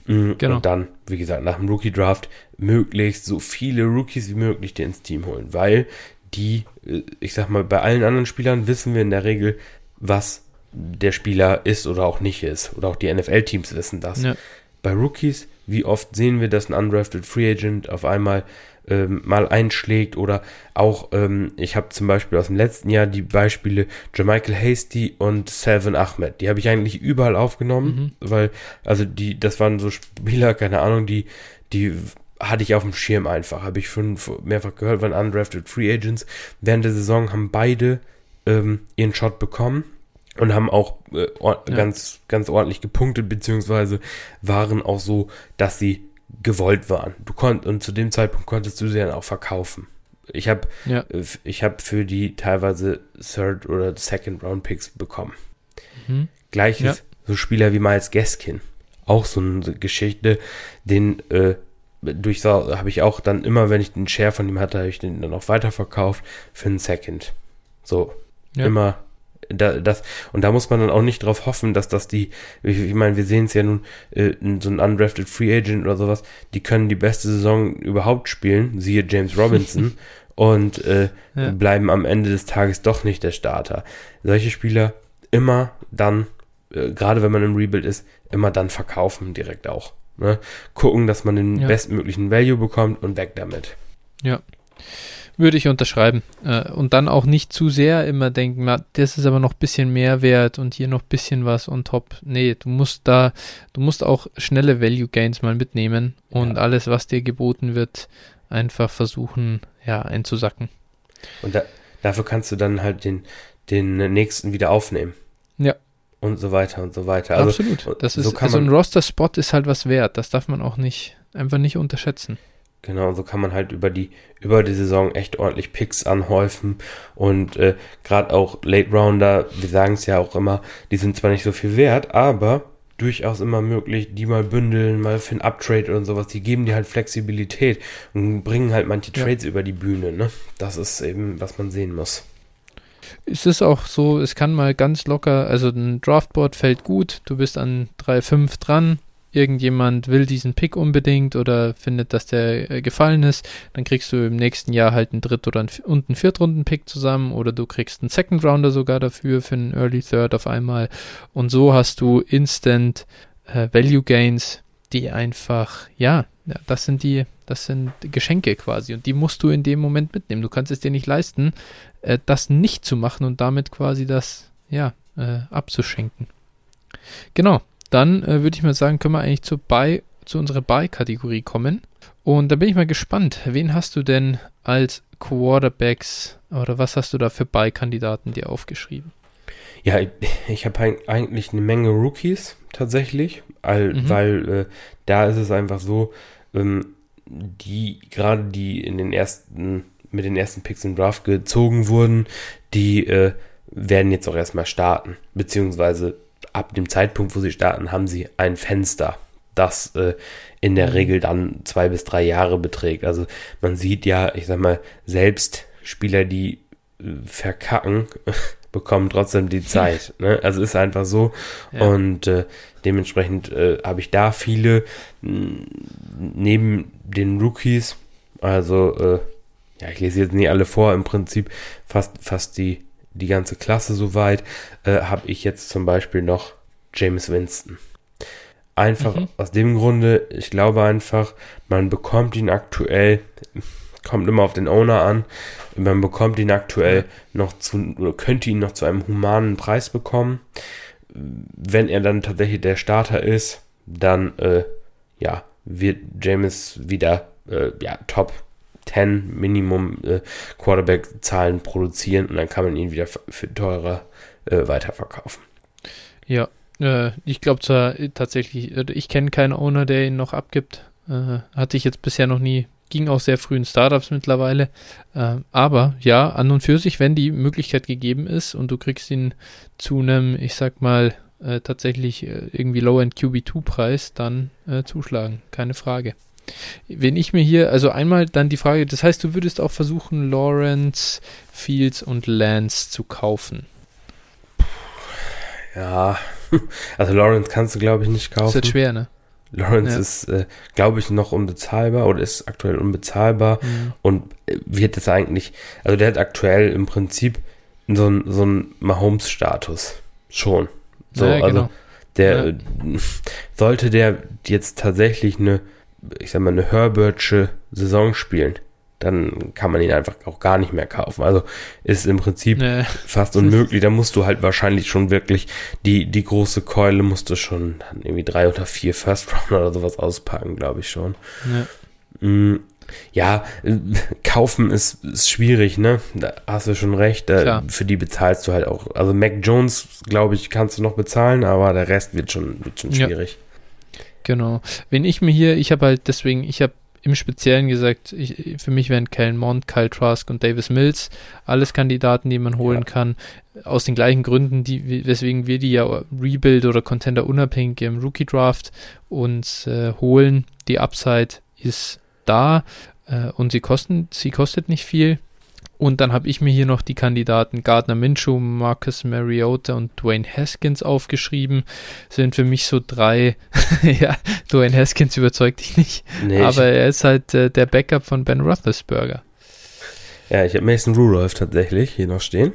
Mhm. Genau. Und dann, wie gesagt, nach dem Rookie-Draft möglichst so viele Rookies wie möglich dir ins Team holen, weil die, äh, ich sag mal, bei allen anderen Spielern wissen wir in der Regel, was der Spieler ist oder auch nicht ist. Oder auch die NFL-Teams wissen das. Ja. Bei Rookies, wie oft sehen wir, dass ein undrafted Free Agent auf einmal ähm, mal einschlägt oder auch, ähm, ich habe zum Beispiel aus dem letzten Jahr die Beispiele Jermichael Hasty und Seven Ahmed. Die habe ich eigentlich überall aufgenommen, mhm. weil, also die, das waren so Spieler, keine Ahnung, die, die hatte ich auf dem Schirm einfach. Habe ich fünf mehrfach gehört, waren undrafted Free Agents. Während der Saison haben beide ähm, ihren Shot bekommen und haben auch äh, ja. ganz, ganz ordentlich gepunktet, beziehungsweise waren auch so, dass sie gewollt waren. Du konnt, und zu dem Zeitpunkt konntest du sie dann auch verkaufen. Ich habe ja. Ich habe für die teilweise Third oder Second Round Picks bekommen. Mhm. Gleiches ja. so Spieler wie Miles Gaskin. Auch so eine Geschichte, den äh, durch habe ich auch dann immer, wenn ich den Share von ihm hatte, habe ich den dann auch weiterverkauft für einen Second. So, ja. immer da, das, und da muss man dann auch nicht drauf hoffen, dass das die, ich, ich meine, wir sehen es ja nun, äh, so ein undrafted Free Agent oder sowas, die können die beste Saison überhaupt spielen, siehe James Robinson, und äh, ja. bleiben am Ende des Tages doch nicht der Starter. Solche Spieler immer dann, äh, gerade wenn man im Rebuild ist, immer dann verkaufen direkt auch. Ne? Gucken, dass man den ja. bestmöglichen Value bekommt und weg damit. Ja. Würde ich unterschreiben. Äh, und dann auch nicht zu sehr immer denken, das ist aber noch ein bisschen mehr wert und hier noch ein bisschen was on top. Nee, du musst da, du musst auch schnelle Value Gains mal mitnehmen und ja. alles, was dir geboten wird, einfach versuchen, ja, einzusacken. Und da, dafür kannst du dann halt den, den nächsten wieder aufnehmen. Ja. Und so weiter und so weiter. Also, Absolut. Das ist, so also ein Roster-Spot ist halt was wert. Das darf man auch nicht, einfach nicht unterschätzen. Genau, so kann man halt über die, über die Saison echt ordentlich Picks anhäufen und äh, gerade auch Late Rounder, wir sagen es ja auch immer, die sind zwar nicht so viel wert, aber durchaus immer möglich, die mal bündeln, mal für ein Uptrade und sowas, die geben dir halt Flexibilität und bringen halt manche Trades ja. über die Bühne, ne? Das ist eben, was man sehen muss. Es ist auch so, es kann mal ganz locker, also ein Draftboard fällt gut, du bist an 3-5 dran, irgendjemand will diesen Pick unbedingt oder findet, dass der äh, gefallen ist, dann kriegst du im nächsten Jahr halt einen Dritt- oder einen, und einen Viertrunden-Pick zusammen oder du kriegst einen Second Rounder sogar dafür für einen Early Third auf einmal und so hast du Instant äh, Value Gains, die einfach, ja, ja, das sind die, das sind Geschenke quasi und die musst du in dem Moment mitnehmen. Du kannst es dir nicht leisten, äh, das nicht zu machen und damit quasi das, ja, äh, abzuschenken. Genau, dann äh, würde ich mal sagen, können wir eigentlich zu, Buy, zu unserer Buy-Kategorie kommen. Und da bin ich mal gespannt, wen hast du denn als Quarterbacks oder was hast du da für Buy-Kandidaten dir aufgeschrieben? Ja, ich, ich habe eigentlich eine Menge Rookies tatsächlich, all, mhm. weil äh, da ist es einfach so, ähm, die gerade die in den ersten mit den ersten Picks im Draft gezogen wurden, die äh, werden jetzt auch erstmal starten, beziehungsweise ab dem Zeitpunkt, wo sie starten, haben sie ein Fenster, das äh, in der mhm. Regel dann zwei bis drei Jahre beträgt. Also man sieht ja, ich sag mal, selbst Spieler, die äh, verkacken, bekommen trotzdem die Zeit. ne? Also ist einfach so. Ja. Und äh, dementsprechend äh, habe ich da viele neben den Rookies, also äh, ja, ich lese jetzt nie alle vor, im Prinzip fast, fast die die ganze Klasse soweit, äh, habe ich jetzt zum Beispiel noch James Winston. Einfach mhm. aus dem Grunde, ich glaube einfach, man bekommt ihn aktuell, kommt immer auf den Owner an, man bekommt ihn aktuell noch zu, oder könnte ihn noch zu einem humanen Preis bekommen. Wenn er dann tatsächlich der Starter ist, dann, äh, ja, wird James wieder, äh, ja, top 10 Minimum äh, Quarterback-Zahlen produzieren und dann kann man ihn wieder für teurer äh, weiterverkaufen. Ja, äh, ich glaube zwar tatsächlich, äh, ich kenne keinen Owner, der ihn noch abgibt. Äh, hatte ich jetzt bisher noch nie. Ging auch sehr früh in Startups mittlerweile. Äh, aber ja, an und für sich, wenn die Möglichkeit gegeben ist und du kriegst ihn zu einem, ich sag mal, tatsächlich irgendwie Low-End QB2-Preis, dann zuschlagen. Keine Frage. Wenn ich mir hier, also einmal dann die Frage, das heißt, du würdest auch versuchen, Lawrence, Fields und Lance zu kaufen. Ja, also Lawrence kannst du, glaube ich, nicht kaufen. Ist jetzt schwer, ne? Lawrence ja. ist, äh, glaube ich, noch unbezahlbar oder ist aktuell unbezahlbar mhm. und äh, wird jetzt eigentlich, also der hat aktuell im Prinzip so einen so Mahomes-Status. Schon. So, ja, also genau. der ja. sollte der jetzt tatsächlich eine ich sag mal, eine Herbertsche Saison spielen, dann kann man ihn einfach auch gar nicht mehr kaufen. Also ist im Prinzip nee. fast unmöglich. Da musst du halt wahrscheinlich schon wirklich die, die große Keule musst du schon irgendwie drei oder vier First Round oder sowas auspacken, glaube ich schon. Nee. Ja, kaufen ist, ist schwierig, ne? Da hast du schon recht. Da, für die bezahlst du halt auch. Also Mac Jones, glaube ich, kannst du noch bezahlen, aber der Rest wird schon, wird schon schwierig. Ja. Genau. Wenn ich mir hier, ich habe halt deswegen, ich habe im Speziellen gesagt, ich, für mich wären Kellen Mond, Kyle Trask und Davis Mills alles Kandidaten, die man holen ja. kann. Aus den gleichen Gründen, die, weswegen wir die ja Rebuild oder Contender unabhängig im Rookie Draft uns äh, holen. Die Upside ist da äh, und sie kosten, sie kostet nicht viel. Und dann habe ich mir hier noch die Kandidaten Gardner Minshew, Marcus Mariota und Dwayne Haskins aufgeschrieben. Sind für mich so drei. ja, Dwayne Haskins überzeugt dich nicht. Nee, aber er ist halt äh, der Backup von Ben Roethlisberger. Ja, ich habe Mason Rudolph tatsächlich hier noch stehen.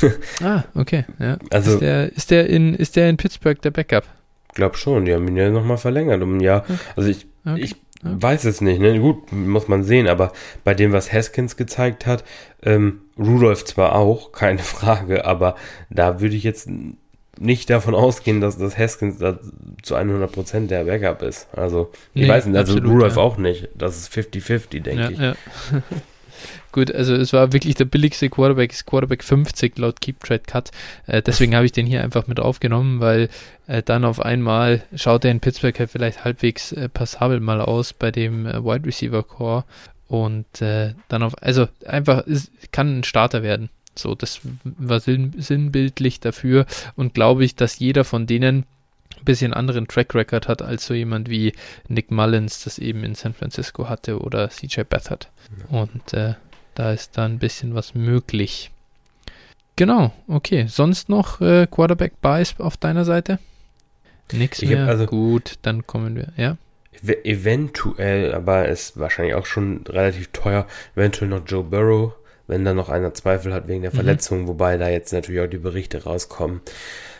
ah, okay. Ja. Also, ist, der, ist, der in, ist der in Pittsburgh der Backup? Glaub schon, die haben ihn ja nochmal verlängert um ein Jahr. Okay. Also ich, okay. ich weiß es nicht, ne? Gut, muss man sehen, aber bei dem, was Haskins gezeigt hat, ähm, Rudolph zwar auch, keine Frage, aber da würde ich jetzt nicht davon ausgehen, dass das Haskins da zu 100% der Backup ist. Also, ich nee, weiß nicht, also absolut, Rudolph ja. auch nicht. Das ist 50-50, denke ja, ich. Ja. Gut, also es war wirklich der billigste Quarterback, ist Quarterback 50 laut Keep Trade Cut. Äh, deswegen habe ich den hier einfach mit aufgenommen, weil äh, dann auf einmal schaut er in Pittsburgh halt vielleicht halbwegs äh, passabel mal aus bei dem äh, Wide Receiver Core und äh, dann auf, also einfach ist, kann ein Starter werden. So, das war sinn, sinnbildlich dafür und glaube ich, dass jeder von denen ein bisschen anderen Track Record hat als so jemand wie Nick Mullins, das eben in San Francisco hatte oder CJ Beathard. Und äh, da ist da ein bisschen was möglich. Genau, okay. Sonst noch äh, Quarterback Bias auf deiner Seite? Nix ich mehr. Also Gut, dann kommen wir, ja. Eventuell, aber ist wahrscheinlich auch schon relativ teuer, eventuell noch Joe Burrow, wenn da noch einer Zweifel hat wegen der mhm. Verletzung, wobei da jetzt natürlich auch die Berichte rauskommen.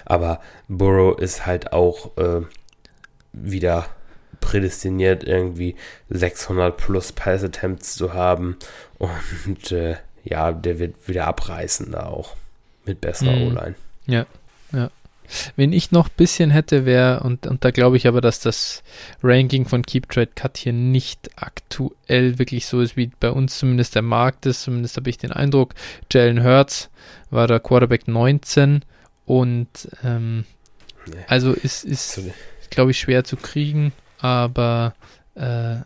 Aber Burrow ist halt auch äh, wieder prädestiniert, irgendwie 600 plus Pass Attempts zu haben. Und äh, ja, der wird wieder abreißen da auch. Mit besserer mm. O-Line. Ja, ja. Wenn ich noch ein bisschen hätte, wäre, und, und da glaube ich aber, dass das Ranking von Keep Trade Cut hier nicht aktuell wirklich so ist, wie bei uns zumindest der Markt ist. Zumindest habe ich den Eindruck. Jalen Hurts war der Quarterback 19 und ähm, nee. also ist, ist glaube ich, schwer zu kriegen aber äh,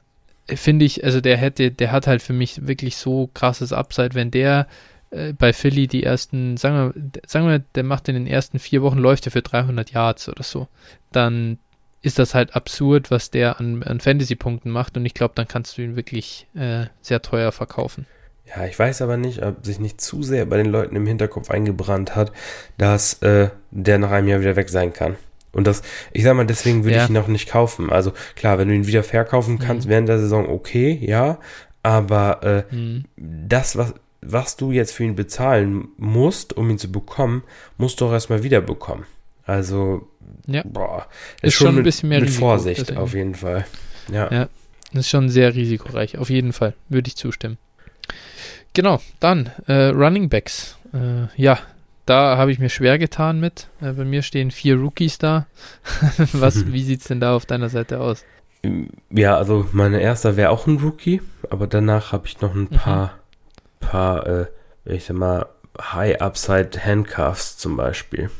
finde ich, also der hätte, der hat halt für mich wirklich so krasses Upside, wenn der äh, bei Philly die ersten, sagen wir, sagen wir, der macht in den ersten vier Wochen läuft er für 300 Yards oder so, dann ist das halt absurd, was der an, an Fantasy-Punkten macht und ich glaube, dann kannst du ihn wirklich äh, sehr teuer verkaufen. Ja, ich weiß aber nicht, ob sich nicht zu sehr bei den Leuten im Hinterkopf eingebrannt hat, dass äh, der nach einem Jahr wieder weg sein kann. Und das, ich sag mal, deswegen würde ja. ich ihn noch nicht kaufen. Also klar, wenn du ihn wieder verkaufen kannst mhm. während der Saison, okay, ja. Aber äh, mhm. das, was, was du jetzt für ihn bezahlen musst, um ihn zu bekommen, musst du auch erstmal wieder bekommen. Also, ja. boah, ist, ist schon, schon ein bisschen mehr mit Risiko, Vorsicht deswegen. auf jeden Fall. Ja. ja, das ist schon sehr risikoreich. Auf jeden Fall würde ich zustimmen. Genau, dann äh, Running Backs. Äh, ja, da habe ich mir schwer getan mit. Äh, bei mir stehen vier Rookies da. Was, wie sieht es denn da auf deiner Seite aus? Ja, also meine erster wäre auch ein Rookie, aber danach habe ich noch ein paar, mhm. paar, äh, ich sag mal, High Upside Handcuffs zum Beispiel.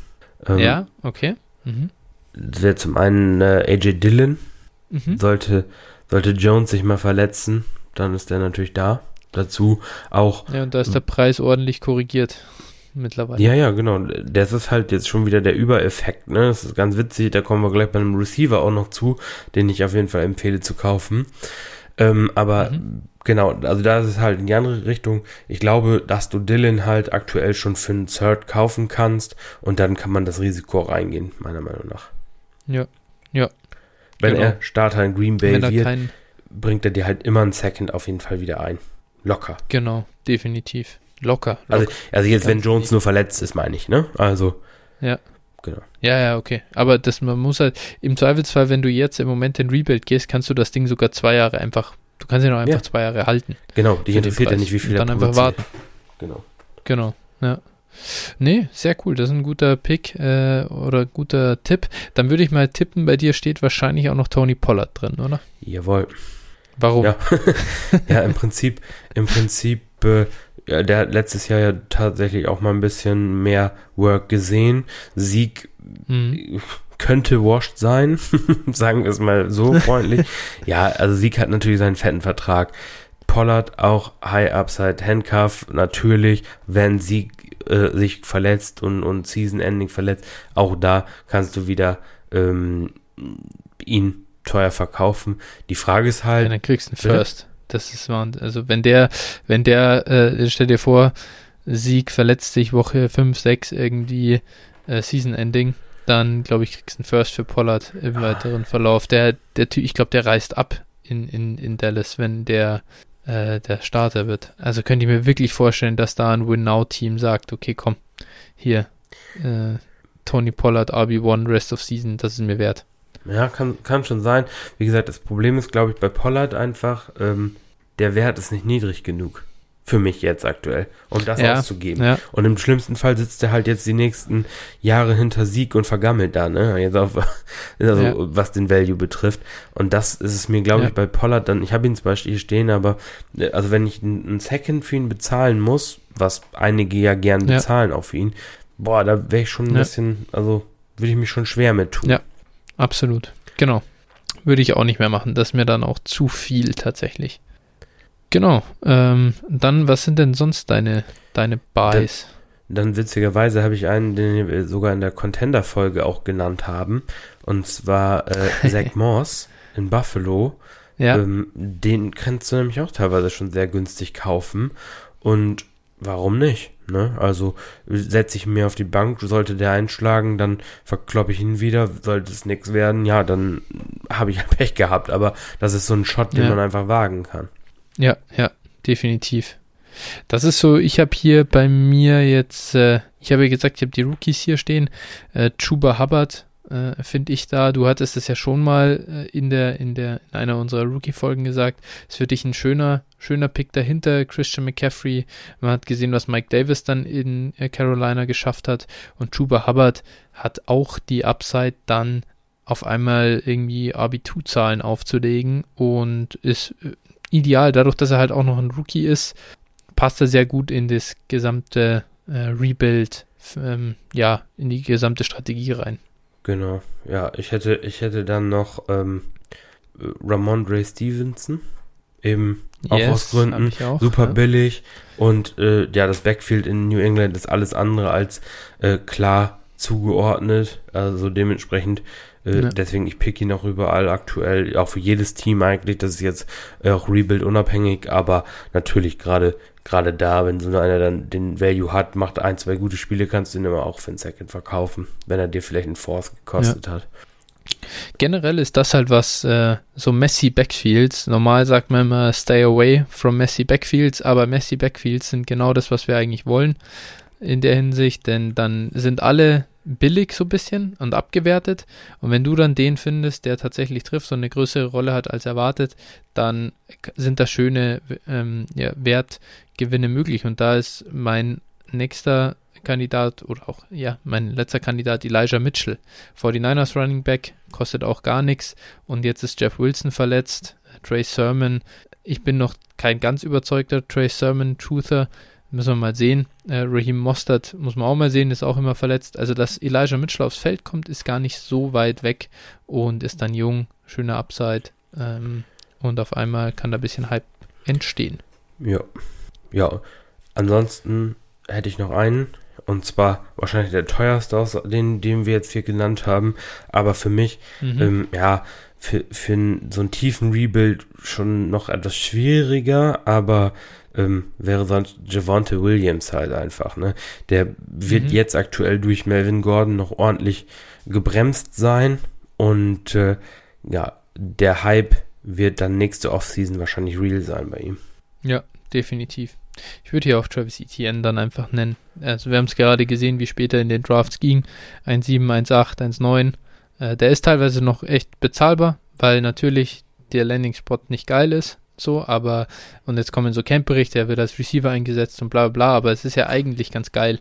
Ähm, ja, okay. Mhm. Wäre zum einen äh, AJ Dillon. Mhm. Sollte, sollte Jones sich mal verletzen, dann ist der natürlich da. Dazu auch. Ja, und da ist der Preis ordentlich korrigiert mittlerweile. Ja, ja, genau. Das ist halt jetzt schon wieder der Übereffekt, ne? Das ist ganz witzig, da kommen wir gleich bei einem Receiver auch noch zu, den ich auf jeden Fall empfehle zu kaufen. Ähm, aber mhm. genau, also da ist es halt in die andere Richtung. Ich glaube, dass du Dylan halt aktuell schon für einen Third kaufen kannst und dann kann man das Risiko reingehen, meiner Meinung nach. Ja, ja. Wenn genau. er Starter in Green Bay wird, bringt er dir halt immer einen Second auf jeden Fall wieder ein. Locker. Genau, definitiv. Locker. Also, also jetzt, wenn Jones nur verletzt ist, meine ich, ne? Also. Ja. Genau. Ja, ja, okay. Aber das, man muss halt, im Zweifelsfall, wenn du jetzt im Moment in Rebuild gehst, kannst du das Ding sogar zwei Jahre einfach, du kannst ihn auch einfach ja. zwei Jahre halten. Genau, dich interessiert ja nicht, wie viel Und dann einfach warten. Genau. Genau, ja. Nee, sehr cool. Das ist ein guter Pick äh, oder guter Tipp. Dann würde ich mal tippen, bei dir steht wahrscheinlich auch noch Tony Pollard drin, oder? Jawohl. Warum? Ja, ja im Prinzip, im Prinzip äh, ja, der hat letztes Jahr ja tatsächlich auch mal ein bisschen mehr Work gesehen. Sieg mhm. könnte washed sein, sagen wir es mal so freundlich. ja, also Sieg hat natürlich seinen fetten Vertrag. Pollard auch High Upside Handcuff, natürlich, wenn Sieg äh, sich verletzt und, und Season Ending verletzt, auch da kannst du wieder ähm, ihn teuer verkaufen. Die Frage ist halt. Ja, dann kriegst du einen First. Das ist Also wenn der, wenn der, äh, stell dir vor, Sieg verletzt sich Woche 5, 6 irgendwie äh, Season Ending, dann glaube ich, kriegst du einen First für Pollard im ah. weiteren Verlauf. Der, der Typ, ich glaube, der reist ab in, in, in Dallas, wenn der äh, der Starter wird. Also könnte ich mir wirklich vorstellen, dass da ein Win-Now-Team sagt, okay, komm, hier, äh, Tony Pollard, RB1, Rest of Season, das ist mir wert. Ja, kann, kann schon sein. Wie gesagt, das Problem ist, glaube ich, bei Pollard einfach, ähm, der Wert ist nicht niedrig genug. Für mich jetzt aktuell, um das ja, auszugeben. Ja. Und im schlimmsten Fall sitzt er halt jetzt die nächsten Jahre hinter Sieg und vergammelt da, ne? Jetzt auf, also, ja. was den Value betrifft. Und das ist es mir, glaube ich, bei Pollard dann, ich habe ihn zum Beispiel hier stehen, aber, äh, also wenn ich einen Second für ihn bezahlen muss, was einige ja gern bezahlen auch für ihn, boah, da wäre ich schon ein bisschen, also würde ich mich schon schwer mit tun. Ja, absolut. Genau. Würde ich auch nicht mehr machen. Das ist mir dann auch zu viel tatsächlich. Genau. Ähm, dann, was sind denn sonst deine, deine Buys? Dann, dann witzigerweise habe ich einen, den wir sogar in der Contender-Folge auch genannt haben. Und zwar äh, Zach Moss in Buffalo. Ja. Ähm, den kannst du nämlich auch teilweise schon sehr günstig kaufen. Und warum nicht? Ne? Also setze ich mir auf die Bank, sollte der einschlagen, dann verkloppe ich ihn wieder, sollte es nichts werden, ja, dann habe ich Pech gehabt. Aber das ist so ein Shot, den ja. man einfach wagen kann. Ja, ja, definitiv. Das ist so, ich habe hier bei mir jetzt, äh, ich habe ja gesagt, ich habe die Rookies hier stehen. Äh, Chuba Hubbard äh, finde ich da. Du hattest es ja schon mal äh, in der, in der, in einer unserer Rookie-Folgen gesagt. Es ist für dich ein schöner, schöner Pick dahinter. Christian McCaffrey. Man hat gesehen, was Mike Davis dann in äh, Carolina geschafft hat. Und Chuba Hubbard hat auch die Upside dann auf einmal irgendwie RB2-Zahlen aufzulegen und ist äh, ideal. Dadurch, dass er halt auch noch ein Rookie ist, passt er sehr gut in das gesamte äh, Rebuild, ähm, ja, in die gesamte Strategie rein. Genau, ja, ich hätte, ich hätte dann noch ähm, Ramondre Stevenson, eben auch yes, aus Gründen, auch, super ja. billig und äh, ja, das Backfield in New England ist alles andere als äh, klar zugeordnet, also dementsprechend äh, ja. Deswegen, ich pick ihn auch überall aktuell, auch für jedes Team eigentlich. Das ist jetzt auch Rebuild unabhängig, aber natürlich gerade gerade da, wenn so einer dann den Value hat, macht ein, zwei gute Spiele, kannst du ihn immer auch für einen Second verkaufen, wenn er dir vielleicht einen Force gekostet ja. hat. Generell ist das halt was, äh, so Messi Backfields. Normal sagt man immer stay away from Messi Backfields, aber Messi Backfields sind genau das, was wir eigentlich wollen in der Hinsicht, denn dann sind alle billig so ein bisschen und abgewertet. Und wenn du dann den findest, der tatsächlich trifft und eine größere Rolle hat als erwartet, dann sind da schöne ähm, ja, Wertgewinne möglich. Und da ist mein nächster Kandidat oder auch, ja, mein letzter Kandidat Elijah Mitchell. 49ers Running Back, kostet auch gar nichts. Und jetzt ist Jeff Wilson verletzt, Trey Sermon. Ich bin noch kein ganz überzeugter Trey Sermon Truther. Müssen wir mal sehen. Äh, Raheem Mostert muss man auch mal sehen, ist auch immer verletzt. Also, dass Elijah Mitchell aufs Feld kommt, ist gar nicht so weit weg und ist dann jung, schöner Upside. Ähm, und auf einmal kann da ein bisschen Hype entstehen. Ja. Ja. Ansonsten hätte ich noch einen. Und zwar wahrscheinlich der teuerste aus den, den wir jetzt hier genannt haben. Aber für mich, mhm. ähm, ja, für, für so einen tiefen Rebuild schon noch etwas schwieriger, aber ähm, wäre sonst Javante Williams halt einfach. Ne? Der wird mhm. jetzt aktuell durch Melvin Gordon noch ordentlich gebremst sein und äh, ja, der Hype wird dann nächste Offseason wahrscheinlich real sein bei ihm. Ja, definitiv. Ich würde hier auch Travis Etienne dann einfach nennen. Also wir haben es gerade gesehen, wie später in den Drafts ging. 1,7, 1,8, 1,9. Äh, der ist teilweise noch echt bezahlbar, weil natürlich der Landing-Spot nicht geil ist so, aber und jetzt kommen so Camp-Berichte, er wird als Receiver eingesetzt und bla bla, aber es ist ja eigentlich ganz geil.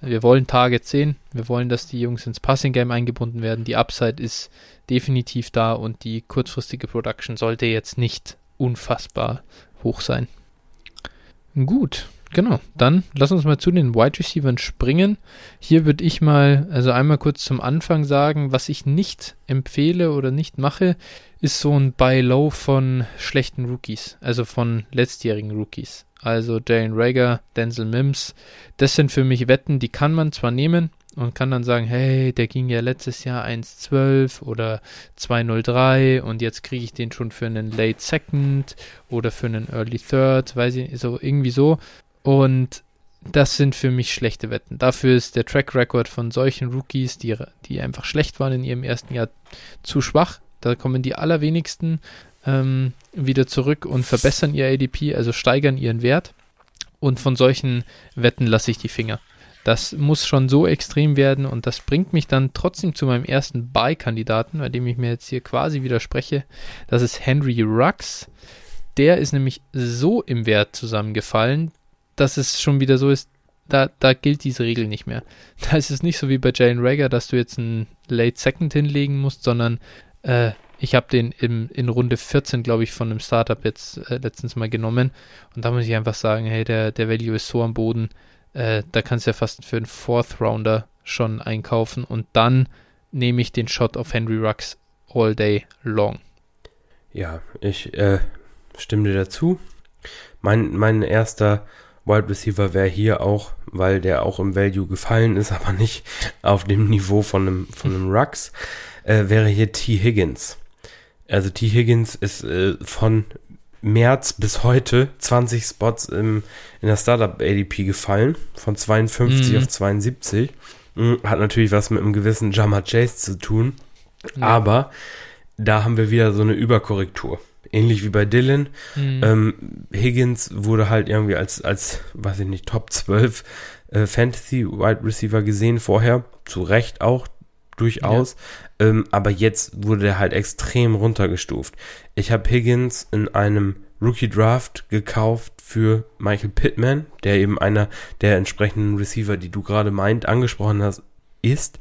Wir wollen Targets sehen, wir wollen, dass die Jungs ins Passing-Game eingebunden werden. Die Upside ist definitiv da und die kurzfristige Production sollte jetzt nicht unfassbar hoch sein. Gut, genau. Dann lass uns mal zu den Wide Receivers springen. Hier würde ich mal, also einmal kurz zum Anfang sagen, was ich nicht empfehle oder nicht mache, ist so ein Buy Low von schlechten Rookies, also von letztjährigen Rookies. Also Jalen Rager, Denzel Mims, das sind für mich Wetten, die kann man zwar nehmen und kann dann sagen, hey, der ging ja letztes Jahr 1,12 oder 2,03 und jetzt kriege ich den schon für einen Late Second oder für einen Early Third, weiß ich, so irgendwie so. Und das sind für mich schlechte Wetten. Dafür ist der Track Record von solchen Rookies, die, die einfach schlecht waren in ihrem ersten Jahr, zu schwach. Da kommen die allerwenigsten ähm, wieder zurück und verbessern ihr ADP, also steigern ihren Wert. Und von solchen Wetten lasse ich die Finger. Das muss schon so extrem werden und das bringt mich dann trotzdem zu meinem ersten Buy-Kandidaten, bei dem ich mir jetzt hier quasi widerspreche. Das ist Henry Rux. Der ist nämlich so im Wert zusammengefallen, dass es schon wieder so ist, da, da gilt diese Regel nicht mehr. Da ist es nicht so wie bei Jalen Rager, dass du jetzt einen Late Second hinlegen musst, sondern äh, ich habe den im, in Runde 14, glaube ich, von einem Startup jetzt äh, letztens mal genommen. Und da muss ich einfach sagen, hey, der, der Value ist so am Boden, äh, da kannst du ja fast für einen Fourth Rounder schon einkaufen. Und dann nehme ich den Shot auf Henry Rux all day long. Ja, ich äh, stimme dir dazu. Mein, mein erster Wide Receiver wäre hier auch, weil der auch im Value gefallen ist, aber nicht auf dem Niveau von einem, von einem Rux, äh, wäre hier T. Higgins. Also T. Higgins ist äh, von März bis heute 20 Spots im, in der Startup ADP gefallen, von 52 mhm. auf 72. Hm, hat natürlich was mit einem gewissen Jammer Chase zu tun, ja. aber da haben wir wieder so eine Überkorrektur. Ähnlich wie bei Dylan. Mhm. Ähm, Higgins wurde halt irgendwie als, als, weiß ich nicht, Top 12 äh, Fantasy Wide Receiver gesehen vorher. Zu Recht auch, durchaus. Ja. Ähm, aber jetzt wurde er halt extrem runtergestuft. Ich habe Higgins in einem Rookie Draft gekauft für Michael Pittman, der eben einer der entsprechenden Receiver, die du gerade meint, angesprochen hast, ist,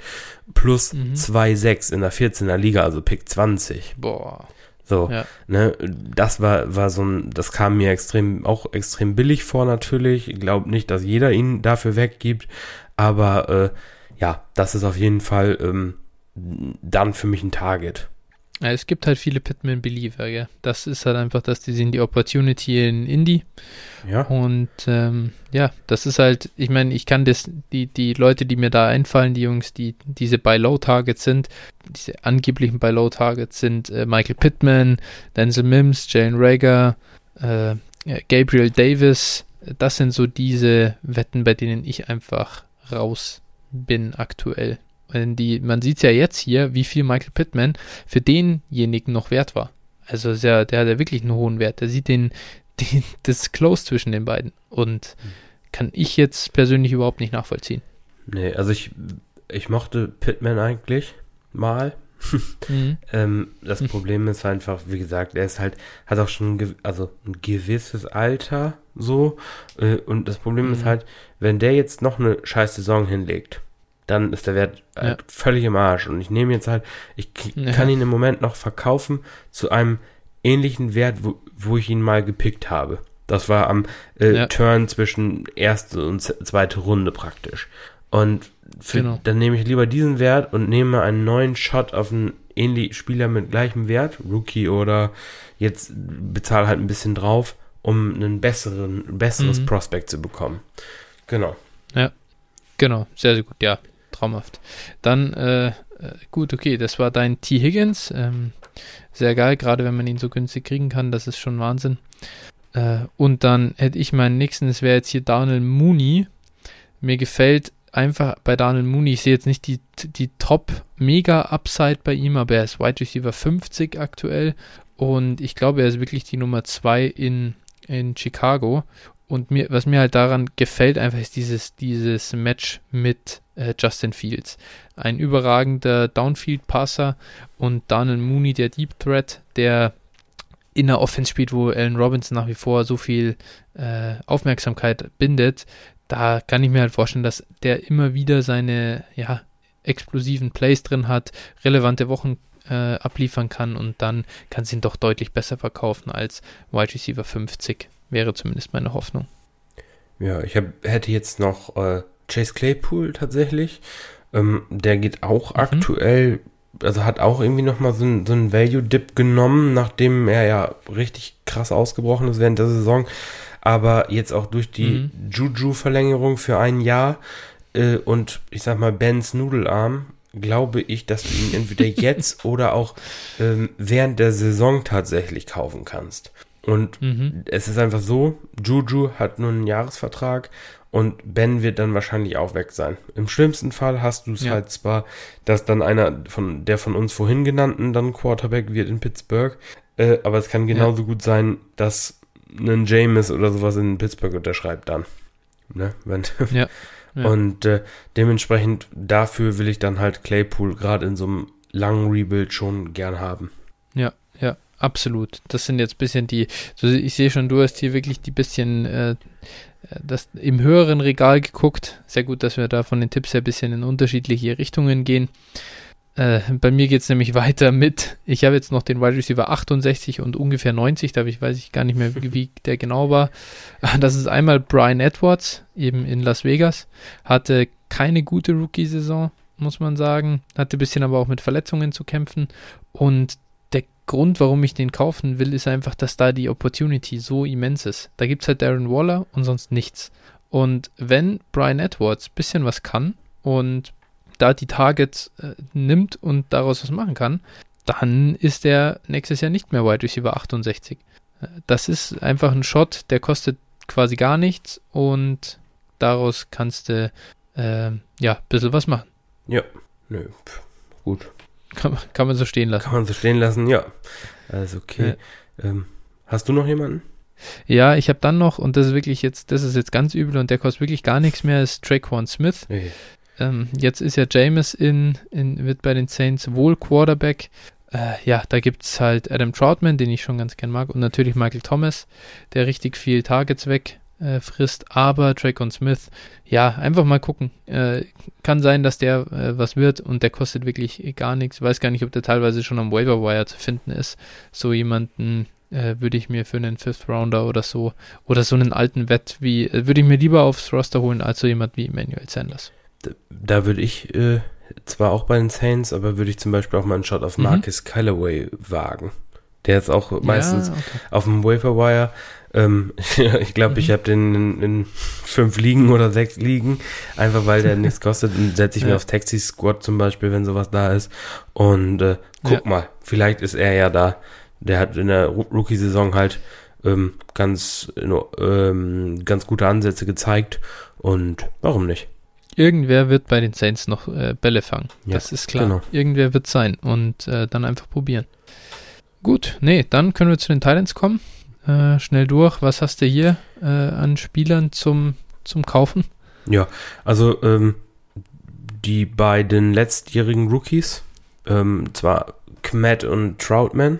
plus 2,6 mhm. in der 14er Liga, also Pick 20. Boah. So, ja. ne, das war, war so ein, das kam mir extrem, auch extrem billig vor natürlich. Ich glaube nicht, dass jeder ihn dafür weggibt, aber äh, ja, das ist auf jeden Fall ähm, dann für mich ein Target. Ja, es gibt halt viele Pitman-Believer, ja. Das ist halt einfach, dass die sehen die Opportunity in Indie. Ja. Und ähm, ja, das ist halt, ich meine, ich kann das, die, die Leute, die mir da einfallen, die Jungs, die diese Buy-Low-Targets sind, diese angeblichen Buy-Low-Targets sind äh, Michael Pittman, Denzel Mims, Jalen Rager, äh, Gabriel Davis. Das sind so diese Wetten, bei denen ich einfach raus bin aktuell. Die, man sieht ja jetzt hier, wie viel Michael Pittman für denjenigen noch wert war. Also der, der hat ja wirklich einen hohen Wert. Der sieht den, den, das Close zwischen den beiden. Und kann ich jetzt persönlich überhaupt nicht nachvollziehen. Nee, also ich, ich mochte Pittman eigentlich mal. mhm. ähm, das Problem ist einfach, wie gesagt, er ist halt, hat auch schon ein, also ein gewisses Alter so. Äh, und das Problem mhm. ist halt, wenn der jetzt noch eine scheiß Saison hinlegt, dann ist der Wert halt ja. völlig im Arsch. Und ich nehme jetzt halt, ich ja. kann ihn im Moment noch verkaufen zu einem ähnlichen Wert, wo, wo ich ihn mal gepickt habe. Das war am äh, ja. Turn zwischen erste und zweite Runde praktisch. Und für, genau. dann nehme ich lieber diesen Wert und nehme einen neuen Shot auf einen ähnlichen Spieler mit gleichem Wert, Rookie oder jetzt bezahle halt ein bisschen drauf, um einen besseren, besseres mhm. Prospect zu bekommen. Genau. Ja, genau, sehr, sehr gut, ja traumhaft. Dann, äh, äh, gut, okay, das war dein T. Higgins. Ähm, sehr geil, gerade wenn man ihn so günstig kriegen kann, das ist schon Wahnsinn. Äh, und dann hätte ich meinen nächsten, das wäre jetzt hier Daniel Mooney. Mir gefällt einfach bei Daniel Mooney, ich sehe jetzt nicht die, die Top-Mega-Upside bei ihm, aber er ist Wide Receiver 50 aktuell und ich glaube, er ist wirklich die Nummer 2 in, in Chicago. Und mir, was mir halt daran gefällt, einfach ist dieses, dieses Match mit äh, Justin Fields. Ein überragender Downfield-Passer und Daniel Mooney, der Deep Threat, der in der Offense spielt, wo Allen Robinson nach wie vor so viel äh, Aufmerksamkeit bindet, da kann ich mir halt vorstellen, dass der immer wieder seine ja, explosiven Plays drin hat, relevante Wochen äh, abliefern kann und dann kann es ihn doch deutlich besser verkaufen als Wide Receiver 50. Wäre zumindest meine Hoffnung. Ja, ich hab, hätte jetzt noch äh, Chase Claypool tatsächlich. Ähm, der geht auch mhm. aktuell, also hat auch irgendwie nochmal so, ein, so einen Value-Dip genommen, nachdem er ja richtig krass ausgebrochen ist während der Saison. Aber jetzt auch durch die mhm. Juju-Verlängerung für ein Jahr äh, und ich sag mal Bens Nudelarm, glaube ich, dass du ihn entweder jetzt oder auch ähm, während der Saison tatsächlich kaufen kannst. Und mhm. es ist einfach so, Juju hat nur einen Jahresvertrag und Ben wird dann wahrscheinlich auch weg sein. Im schlimmsten Fall hast du es ja. halt zwar, dass dann einer von der von uns vorhin genannten dann Quarterback wird in Pittsburgh, äh, aber es kann genauso ja. gut sein, dass ein James oder sowas in Pittsburgh unterschreibt dann. Ne? Wenn, ja. ja. Und äh, dementsprechend dafür will ich dann halt Claypool gerade in so einem langen Rebuild schon gern haben. Ja, ja. Absolut. Das sind jetzt ein bisschen die, also ich sehe schon, du hast hier wirklich die bisschen äh, das im höheren Regal geguckt. Sehr gut, dass wir da von den Tipps her ein bisschen in unterschiedliche Richtungen gehen. Äh, bei mir geht es nämlich weiter mit, ich habe jetzt noch den Wide Receiver 68 und ungefähr 90, da weiß ich gar nicht mehr, wie, wie der genau war. Das ist einmal Brian Edwards, eben in Las Vegas, hatte keine gute Rookie-Saison, muss man sagen, hatte ein bisschen aber auch mit Verletzungen zu kämpfen und Grund, warum ich den kaufen will, ist einfach, dass da die Opportunity so immens ist. Da gibt es halt Darren Waller und sonst nichts. Und wenn Brian Edwards ein bisschen was kann und da die Targets äh, nimmt und daraus was machen kann, dann ist er nächstes Jahr nicht mehr Wide Receiver 68. Äh, das ist einfach ein Shot, der kostet quasi gar nichts und daraus kannst du äh, ja ein bisschen was machen. Ja, nö, pf, gut. Kann, kann, man so stehen lassen. Kann man so stehen lassen, ja. Also okay. Ja. Ähm, hast du noch jemanden? Ja, ich habe dann noch, und das ist wirklich jetzt, das ist jetzt ganz übel und der kostet wirklich gar nichts mehr, ist Traquan Smith. Okay. Ähm, jetzt ist ja James in, in, wird bei den Saints wohl Quarterback. Äh, ja, da gibt es halt Adam Troutman, den ich schon ganz gern mag, und natürlich Michael Thomas, der richtig viel Targets weg äh, frisst, aber Dracon Smith, ja, einfach mal gucken. Äh, kann sein, dass der äh, was wird und der kostet wirklich gar nichts. Weiß gar nicht, ob der teilweise schon am Waiver Wire zu finden ist. So jemanden äh, würde ich mir für einen Fifth Rounder oder so oder so einen alten Wett wie äh, würde ich mir lieber aufs Roster holen als so jemand wie Emmanuel Sanders. Da, da würde ich äh, zwar auch bei den Saints, aber würde ich zum Beispiel auch mal einen Shot auf mhm. Marcus mhm. Callaway wagen. Der ist auch meistens ja, okay. auf dem Waiver Wire ähm, ich glaube, mhm. ich habe den in, in, fünf Ligen oder sechs Ligen, einfach weil der nichts kostet. Und setze ich ja. mir auf Taxi Squad zum Beispiel, wenn sowas da ist. Und äh, guck ja. mal, vielleicht ist er ja da. Der hat in der Rookie-Saison halt ähm, ganz, ähm, ganz gute Ansätze gezeigt. Und warum nicht? Irgendwer wird bei den Saints noch äh, Bälle fangen. Ja, das ist klar. Genau. Irgendwer wird sein und äh, dann einfach probieren. Gut, nee, dann können wir zu den Titans kommen. Äh, schnell durch. Was hast du hier äh, an Spielern zum, zum Kaufen? Ja, also ähm, die beiden letztjährigen Rookies, ähm, zwar Kmet und Troutman.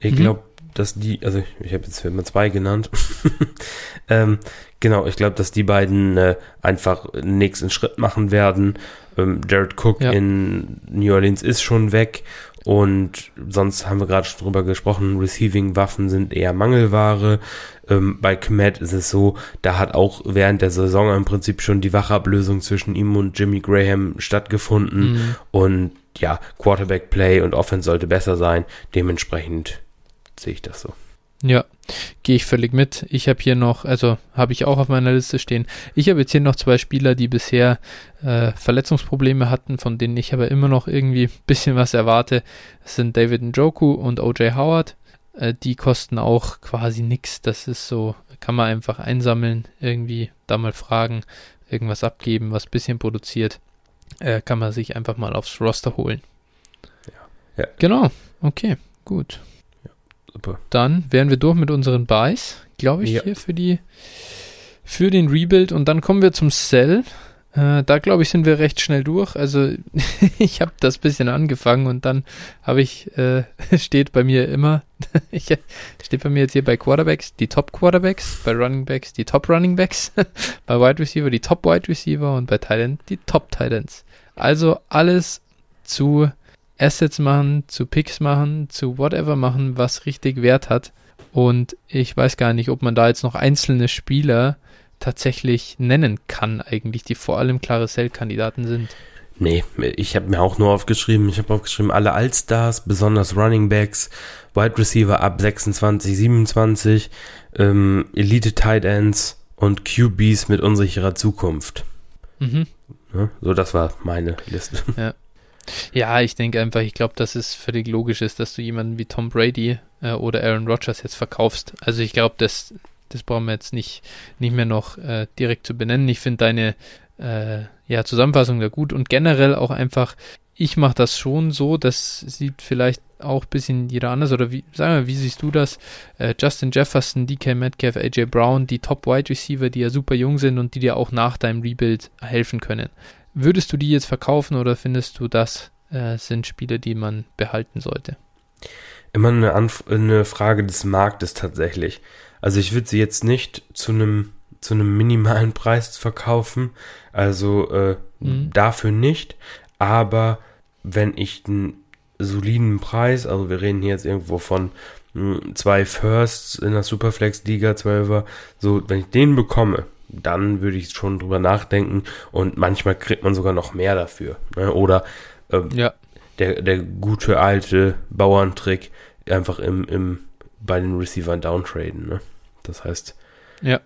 Ich mhm. glaube, dass die, also ich habe jetzt immer zwei genannt. ähm, genau, ich glaube, dass die beiden äh, einfach nächsten Schritt machen werden. Ähm, Jared Cook ja. in New Orleans ist schon weg und sonst haben wir gerade schon drüber gesprochen, Receiving-Waffen sind eher Mangelware. Ähm, bei Kmet ist es so, da hat auch während der Saison im Prinzip schon die Wachablösung zwischen ihm und Jimmy Graham stattgefunden. Mhm. Und ja, Quarterback-Play und Offense sollte besser sein. Dementsprechend sehe ich das so. Ja, gehe ich völlig mit. Ich habe hier noch, also habe ich auch auf meiner Liste stehen. Ich habe jetzt hier noch zwei Spieler, die bisher äh, Verletzungsprobleme hatten, von denen ich aber immer noch irgendwie ein bisschen was erwarte. Das sind David Njoku und OJ Howard. Äh, die kosten auch quasi nichts. Das ist so, kann man einfach einsammeln, irgendwie da mal fragen, irgendwas abgeben, was ein bisschen produziert. Äh, kann man sich einfach mal aufs Roster holen. Ja. ja. Genau, okay, gut. Super. Dann wären wir durch mit unseren Buys, glaube ich, ja. hier für die für den Rebuild. Und dann kommen wir zum Sell. Äh, da glaube ich, sind wir recht schnell durch. Also ich habe das bisschen angefangen und dann habe ich, äh, steht bei mir immer, ich, steht bei mir jetzt hier bei Quarterbacks die Top Quarterbacks, bei Running Backs die Top Running Backs, bei Wide Receiver die Top Wide Receiver und bei Titan die Top Titans. Also alles zu Assets machen, zu Picks machen, zu whatever machen, was richtig Wert hat. Und ich weiß gar nicht, ob man da jetzt noch einzelne Spieler tatsächlich nennen kann, eigentlich, die vor allem klare Sell-Kandidaten sind. Nee, ich habe mir auch nur aufgeschrieben, ich habe aufgeschrieben, alle Allstars, besonders Running Backs, Wide Receiver ab 26, 27, ähm, Elite Tight Ends und QBs mit unsicherer Zukunft. Mhm. Ne? So, das war meine Liste. Ja. Ja, ich denke einfach, ich glaube, dass es völlig logisch ist, dass du jemanden wie Tom Brady äh, oder Aaron Rodgers jetzt verkaufst. Also ich glaube, das, das brauchen wir jetzt nicht, nicht mehr noch äh, direkt zu benennen. Ich finde deine äh, ja, Zusammenfassung da gut und generell auch einfach, ich mache das schon so, das sieht vielleicht auch ein bisschen jeder anders, oder wie, sagen wir, wie siehst du das? Äh, Justin Jefferson, DK Metcalf, AJ Brown, die Top Wide Receiver, die ja super jung sind und die dir auch nach deinem Rebuild helfen können. Würdest du die jetzt verkaufen oder findest du, das äh, sind Spiele, die man behalten sollte? Immer eine, Anf eine Frage des Marktes tatsächlich. Also ich würde sie jetzt nicht zu einem zu einem minimalen Preis verkaufen, also äh, mhm. dafür nicht, aber wenn ich einen soliden Preis, also wir reden hier jetzt irgendwo von mh, hm, zwei Firsts in der Superflex-Liga, 12er, so, wenn ich den bekomme, dann würde ich schon drüber nachdenken und manchmal kriegt man sogar noch mehr dafür. Ne? Oder ähm, ja. der, der gute alte Bauerntrick, einfach im, im, bei den Receivern downtraden. Ne? Das heißt, ja.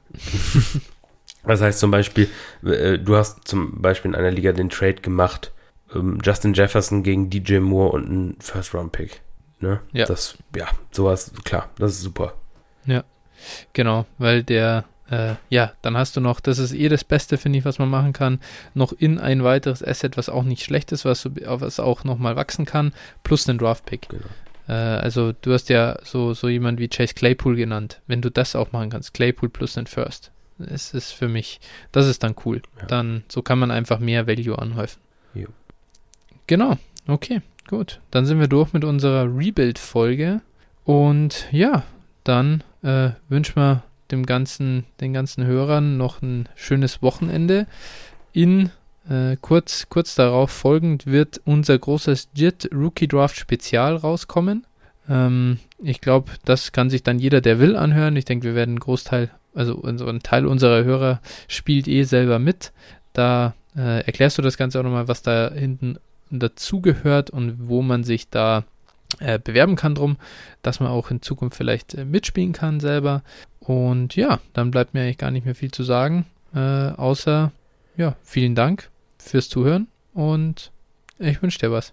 das heißt zum Beispiel, äh, du hast zum Beispiel in einer Liga den Trade gemacht, ähm, Justin Jefferson gegen DJ Moore und ein First-Round-Pick. Ne? Ja. Das, ja, sowas, klar, das ist super. Ja, genau, weil der, äh, ja, dann hast du noch, das ist eh das Beste, finde ich, was man machen kann, noch in ein weiteres Asset, was auch nicht schlecht ist, was, was auch nochmal wachsen kann, plus einen Draft-Pick. Genau. Äh, also du hast ja so, so jemand wie Chase Claypool genannt. Wenn du das auch machen kannst, Claypool plus den First, es ist für mich, das ist dann cool. Ja. Dann, so kann man einfach mehr Value anhäufen. Jo. Genau, okay, gut. Dann sind wir durch mit unserer Rebuild-Folge. Und ja, dann äh, wünschen wir dem ganzen, den ganzen Hörern noch ein schönes Wochenende. In äh, kurz, kurz darauf folgend wird unser großes JIT Rookie Draft Spezial rauskommen. Ähm, ich glaube, das kann sich dann jeder, der will, anhören. Ich denke, wir werden einen Großteil, also ein Teil unserer Hörer spielt eh selber mit. Da äh, erklärst du das Ganze auch nochmal, was da hinten dazugehört und wo man sich da äh, bewerben kann drum, dass man auch in Zukunft vielleicht äh, mitspielen kann selber. Und ja, dann bleibt mir eigentlich gar nicht mehr viel zu sagen, äh, außer ja, vielen Dank fürs Zuhören und ich wünsche dir was.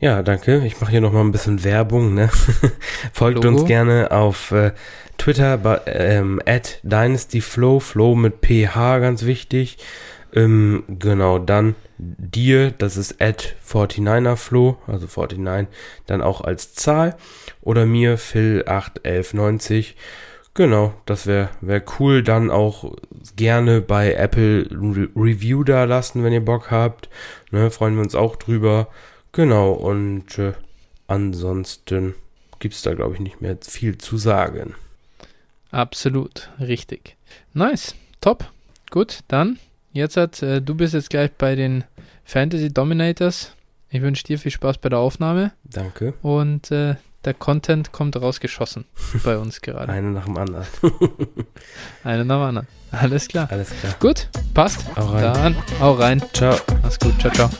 Ja, danke. Ich mache hier nochmal ein bisschen Werbung. Ne? Folgt Logo. uns gerne auf äh, Twitter ähm, at DynastyFlow, Flow mit PH, ganz wichtig. Ähm, genau, dann dir, das ist at 49erFlow, also 49, dann auch als Zahl. Oder mir, Phil81190. Genau, das wäre wär cool. Dann auch gerne bei Apple Re Review da lassen, wenn ihr Bock habt. Ne, freuen wir uns auch drüber. Genau, und äh, ansonsten gibt es da, glaube ich, nicht mehr viel zu sagen. Absolut, richtig. Nice, top. Gut, dann, jetzt hat, äh, du bist jetzt gleich bei den Fantasy Dominators. Ich wünsche dir viel Spaß bei der Aufnahme. Danke. Und äh, der Content kommt rausgeschossen bei uns gerade. Eine nach dem anderen. Eine nach dem anderen. Alles klar. Alles klar. Gut, passt. Hau rein. Dann hau rein. Ciao. Mach's gut. Ciao, ciao.